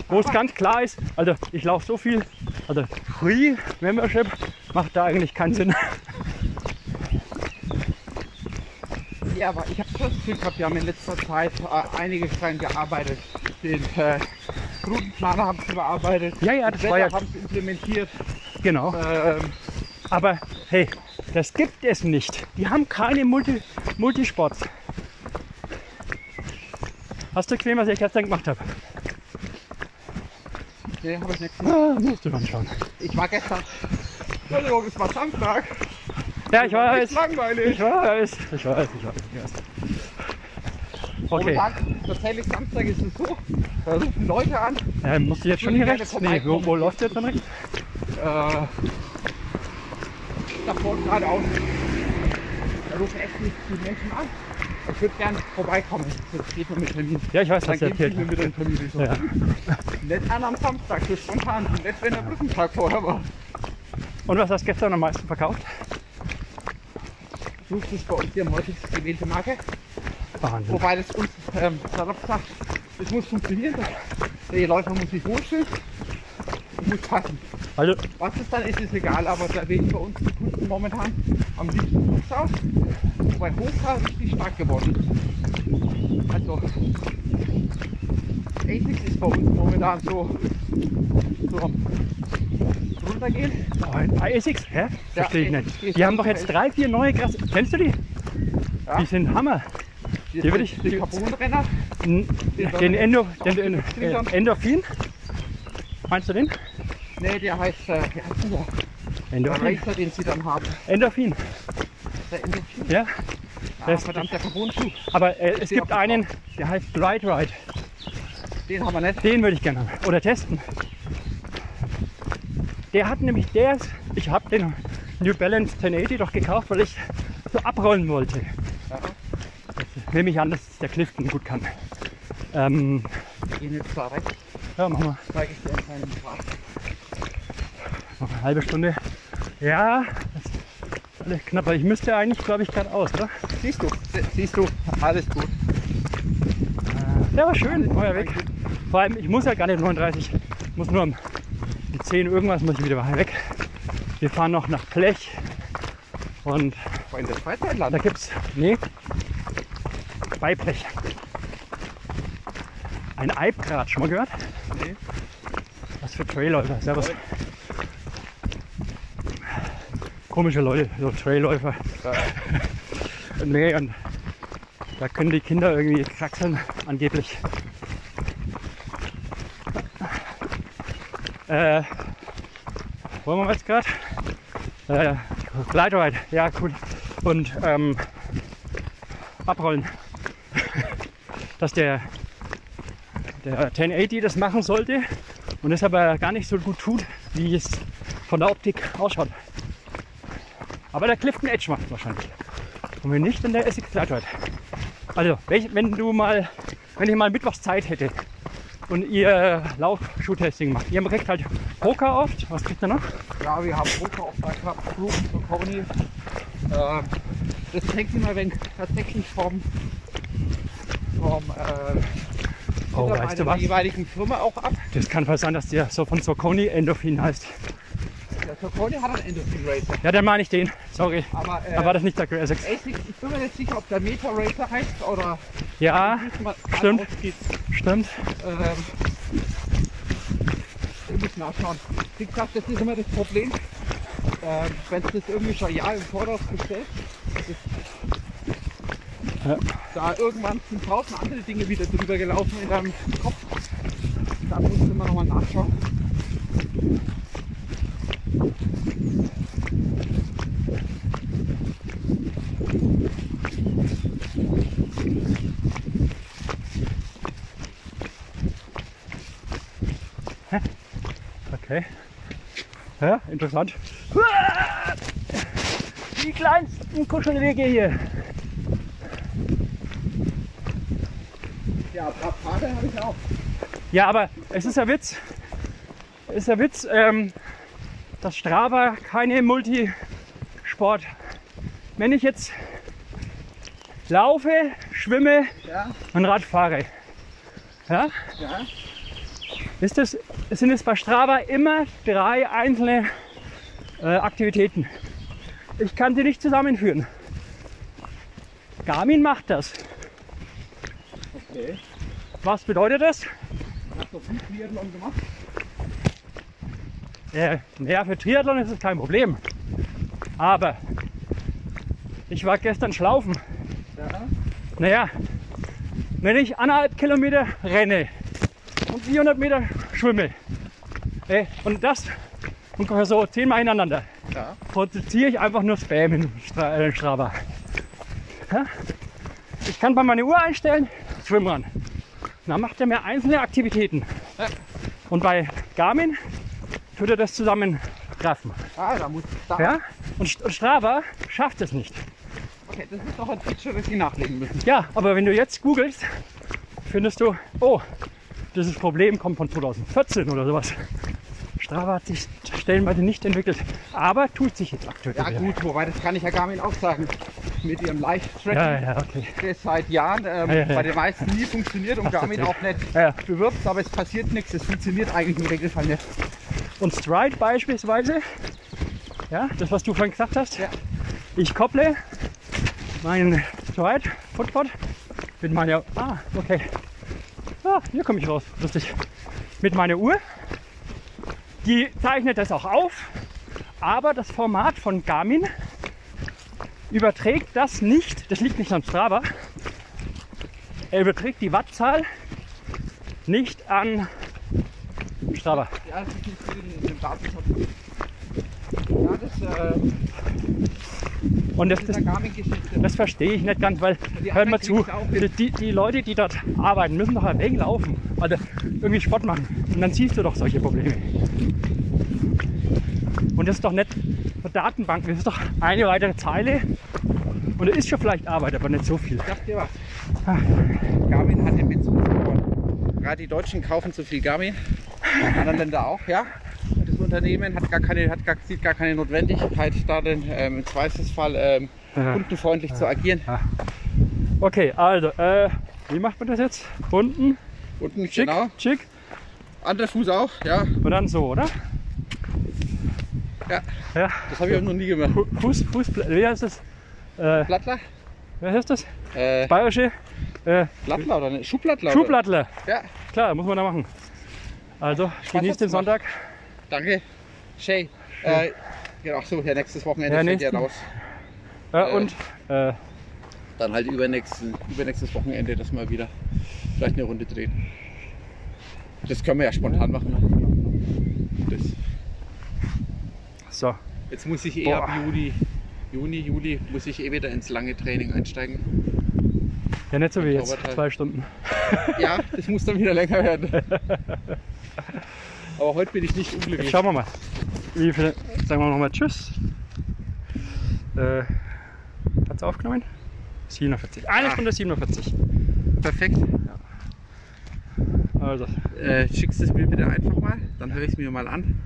wo es ganz klar ist, also ich laufe so viel, also Free Membership macht da eigentlich keinen Sinn. Ja, aber ich habe schon das Gefühl gehabt, wir haben in letzter Zeit äh, einige dran gearbeitet. Den äh, Routenplaner haben sie bearbeitet. Ja, ja, das war ja- haben sie implementiert. Genau. Ähm, Aber hey, das gibt es nicht. Die haben keine Multi Multisports. Hast du gesehen, was ich gestern gemacht habe? Nee, habe ich (laughs) nicht gesehen. Ah, musst du anschauen. Ich war gestern. Entschuldigung, es war Samstag. Ja, ich weiß. Ist langweilig. Ich weiß. Ich weiß, ich weiß, ich weiß. Okay. Momentan, tatsächlich Samstag ist es so, da rufen Leute an. Ja, musst du jetzt schon hier rechts? Nee, wo, wo läuft jetzt dann rechts? Äh, da vorne geradeaus. Da rufen echt nicht viele Menschen an. Ich würde gerne vorbeikommen. Das geht nur mit Termin. Ja, ich weiß, Dann was du gebe ich erzählt mir wieder einen Termin. So, Ja. Nicht an am Samstag, so spontan. Nicht, wenn der Brückentag vorher war. Und was hast du gestern am meisten verkauft? Sucht ist bei uns die am häufigsten gewählte Marke. Wahnsinn. Wobei das uns ähm, salopp sagt, das muss funktionieren. Der Läufer muss sich wohlfühlen. Das muss passen. Also, Was es dann ist, ist egal, aber da wählen bei uns die Kunden momentan am liebsten Hochs aus. Wobei Hochs richtig stark geworden ist. Also, ASICS ist bei uns momentan so, so am runtergehen. oh, ASICS, hä? Verstehe ich Ja, nicht. Die haben doch jetzt drei, vier neue krasse. Kennst du die? Ja. Die sind Hammer. Die, Die will ich- die Carbonrenner, Den, Endo, den, den, äh, Endorphin. Meinst du den? ne, der heißt, äh, heißt der? Der Endorphin. Racer, den sie dann haben. Endorphin. Der Endorphin. Ja. Ah, Das- verdammt, der Carbon-Schuh. Aber äh, es gibt einen, der heißt Glide Ride. Den haben wir nicht. Den würde ich gerne haben. Oder testen. Der hat nämlich, der ist, ich habe den New Balance 1080 doch gekauft, weil ich so abrollen wollte. Ja. Nehme ich an, dass der Clifton gut kann. Ähm, Wir gehen jetzt da rechts, ja, machen wir zeige ich dir einen kleinen noch eine halbe Stunde. Ja, ist alles knapp, ich müsste eigentlich, glaube ich, gerade aus, oder? Siehst du, siehst du, alles gut. Der war schön, neuer Weg. Vor allem, ich muss ja gar nicht 39, ich muss nur um die 10 irgendwas, muss ich wieder weg. Wir fahren noch nach Blech und in der da Freizeitland. gibt's, nee, bei Blech. Ein Eibgrad, schon mal gehört? Nee. Was für Trailläufer, servus. Komische Leute, so Trailläufer. Ja. Nee, und da können die Kinder irgendwie kraxeln, angeblich. Äh, wollen wir jetzt gerade? Äh, Gleitweit, ja cool. Und ähm, abrollen. (laughs) Dass der, der 1080 das machen sollte und es aber gar nicht so gut tut, wie es von der Optik ausschaut. Aber der Clifton Edge macht wahrscheinlich. Und wenn nicht, dann der SX Lightweight. Also, wenn du mal, wenn ich mal Mittwochs Zeit hätte und ihr Laufschuh-Testing macht, ihr kriegt halt Poker oft, was kriegt ihr noch? Ja, wir haben Poker der Club, Group, so Coney. Äh, das hängt immer wenig tatsächlich vom, vom äh, Oh, weißt du was? jeweiligen Firma auch ab. Das kann fast sein, dass der so von Soconi Endorphin heißt. Der Soconi hat einen Endorphin Racer. Ja, dann meine ich den. Sorry. Aber, äh, Da war das nicht der SX. ASICS, ich bin mir nicht sicher, ob der Meta Racer heißt oder Ja, müssen wir stimmt. stimmt. Ähm, ich muss nachschauen. Wie gesagt, das ist immer das Problem, ähm, wenn es das irgendwie schon Jahr im Voraus bestellt, ist, Ja. da irgendwann sind tausend andere Dinge wieder drüber gelaufen in deinem Kopf. Da musst du immer nochmal nachschauen. Okay. Ja, interessant. Die kleinsten Kuschelwege hier. Ja, ein paar Pfade habe ich auch. Ja, aber es ist ja Witz. Es ist ja Witz, ähm, dass Strava keine Multisport. Wenn ich jetzt laufe, schwimme Ja, und Rad fahre, ja, ja. Ist das, sind es bei Strava immer drei einzelne äh, Aktivitäten. Ich kann sie nicht zusammenführen. Garmin macht das. Okay. Was bedeutet das? Hast du viel Triathlon gemacht? Äh, naja, für Triathlon ist es kein Problem. Aber ich war gestern schlaufen. Ja. Naja, wenn ich anderthalb Kilometer renne und 400 Meter schwimme äh, und das ungefähr so zehnmal hintereinander, Ja. produziere ich einfach nur Spam in Stra äh, Strava. Ja? Ich kann bei meiner Uhr einstellen, Schwimmrun. Dann macht er mir einzelne Aktivitäten. Ja. Und bei Garmin tut er das zusammenraffen. Ah, da muss da. Ja? Und und Strava schafft es nicht. Okay, das ist doch ein Feature, das Sie nachlegen müssen. Ja, aber wenn du jetzt googelst, findest du, oh, dieses Problem kommt von 2014 oder sowas. Strava hat sich stellenweise nicht entwickelt, aber tut sich jetzt aktuell. Ja wieder. gut, wobei das kann ich ja Garmin auch sagen. Mit ihrem Live-Tracking, Ja, ja, okay. das seit Jahren ähm, Ja, bei den meisten nie funktioniert und Ach, Garmin auch nicht bewirbt, aber es passiert nichts. Es funktioniert eigentlich im Regelfall nicht. Und Stride beispielsweise, ja, das was du vorhin gesagt hast, Ja. ich kopple meinen Stride Footpod mit meiner, ah, okay, hier komme ich raus, lustig, mit meiner Uhr. Die zeichnet das auch auf, aber das Format von Garmin überträgt das nicht, das liegt nicht an Strava, er überträgt die Wattzahl nicht an Strava. Ja, das ist. Ja, das äh, Und das, das, eine. Das verstehe ich nicht ganz, weil, Die hört mal anderen zu, die, die Leute, die dort arbeiten, müssen doch ein wenig laufen. Also irgendwie Sport machen. Und dann siehst du doch solche Probleme. Und das ist doch nicht für Datenbanken, das ist doch eine weitere Zeile. Und es ist schon vielleicht Arbeit, aber nicht so viel. Ich sag dir was. Garmin hat den Witz verloren. Gerade die Deutschen kaufen zu viel Garmin. Andere Länder auch, ja. Unternehmen hat gar keine, hat gar, sieht gar keine Notwendigkeit darin, ähm, im Zweifelsfall ähm, kundenfreundlich zu agieren. Okay, also, äh, wie macht man das jetzt? Unten, Unten, schick, genau. schick Anderer Fuß auch, ja. und dann so, oder? Ja, Ja, das habe ich auch noch nie gemacht. Fu- Fuß, Fuß, wie heißt das? Äh, Blattler? wie heißt das? Äh, Bayerische? Äh, Blattler oder ne? Schuhblattler? oder? Schuhblattler. Ja, Klar, muss man da machen. Also, genießt den? Sonntag. Danke. Shay. Äh, ja, ach so, ja, nächstes Wochenende Ja, fällt ja raus. Ja, Äh, und äh, Dann halt übernächsten, übernächstes Wochenende, dass wir wieder vielleicht eine Runde drehen. Das können wir ja spontan machen. ne? Das, so. jetzt muss ich eh ab. Juli, Juni, Juli, muss ich eh wieder ins lange Training einsteigen. Ja, nicht so wie jetzt. Zauberteil. Zwei Stunden. Ja, das muss dann wieder länger werden. (laughs) Aber heute bin ich nicht Jetzt unglücklich. schauen wir mal. Wie viel, sagen wir nochmal Tschüss. Äh, hat es aufgenommen? 47. Eine Ah. Stunde 47. Perfekt. Also, Äh, schickst es mir bitte einfach mal, dann höre ich es mir mal an.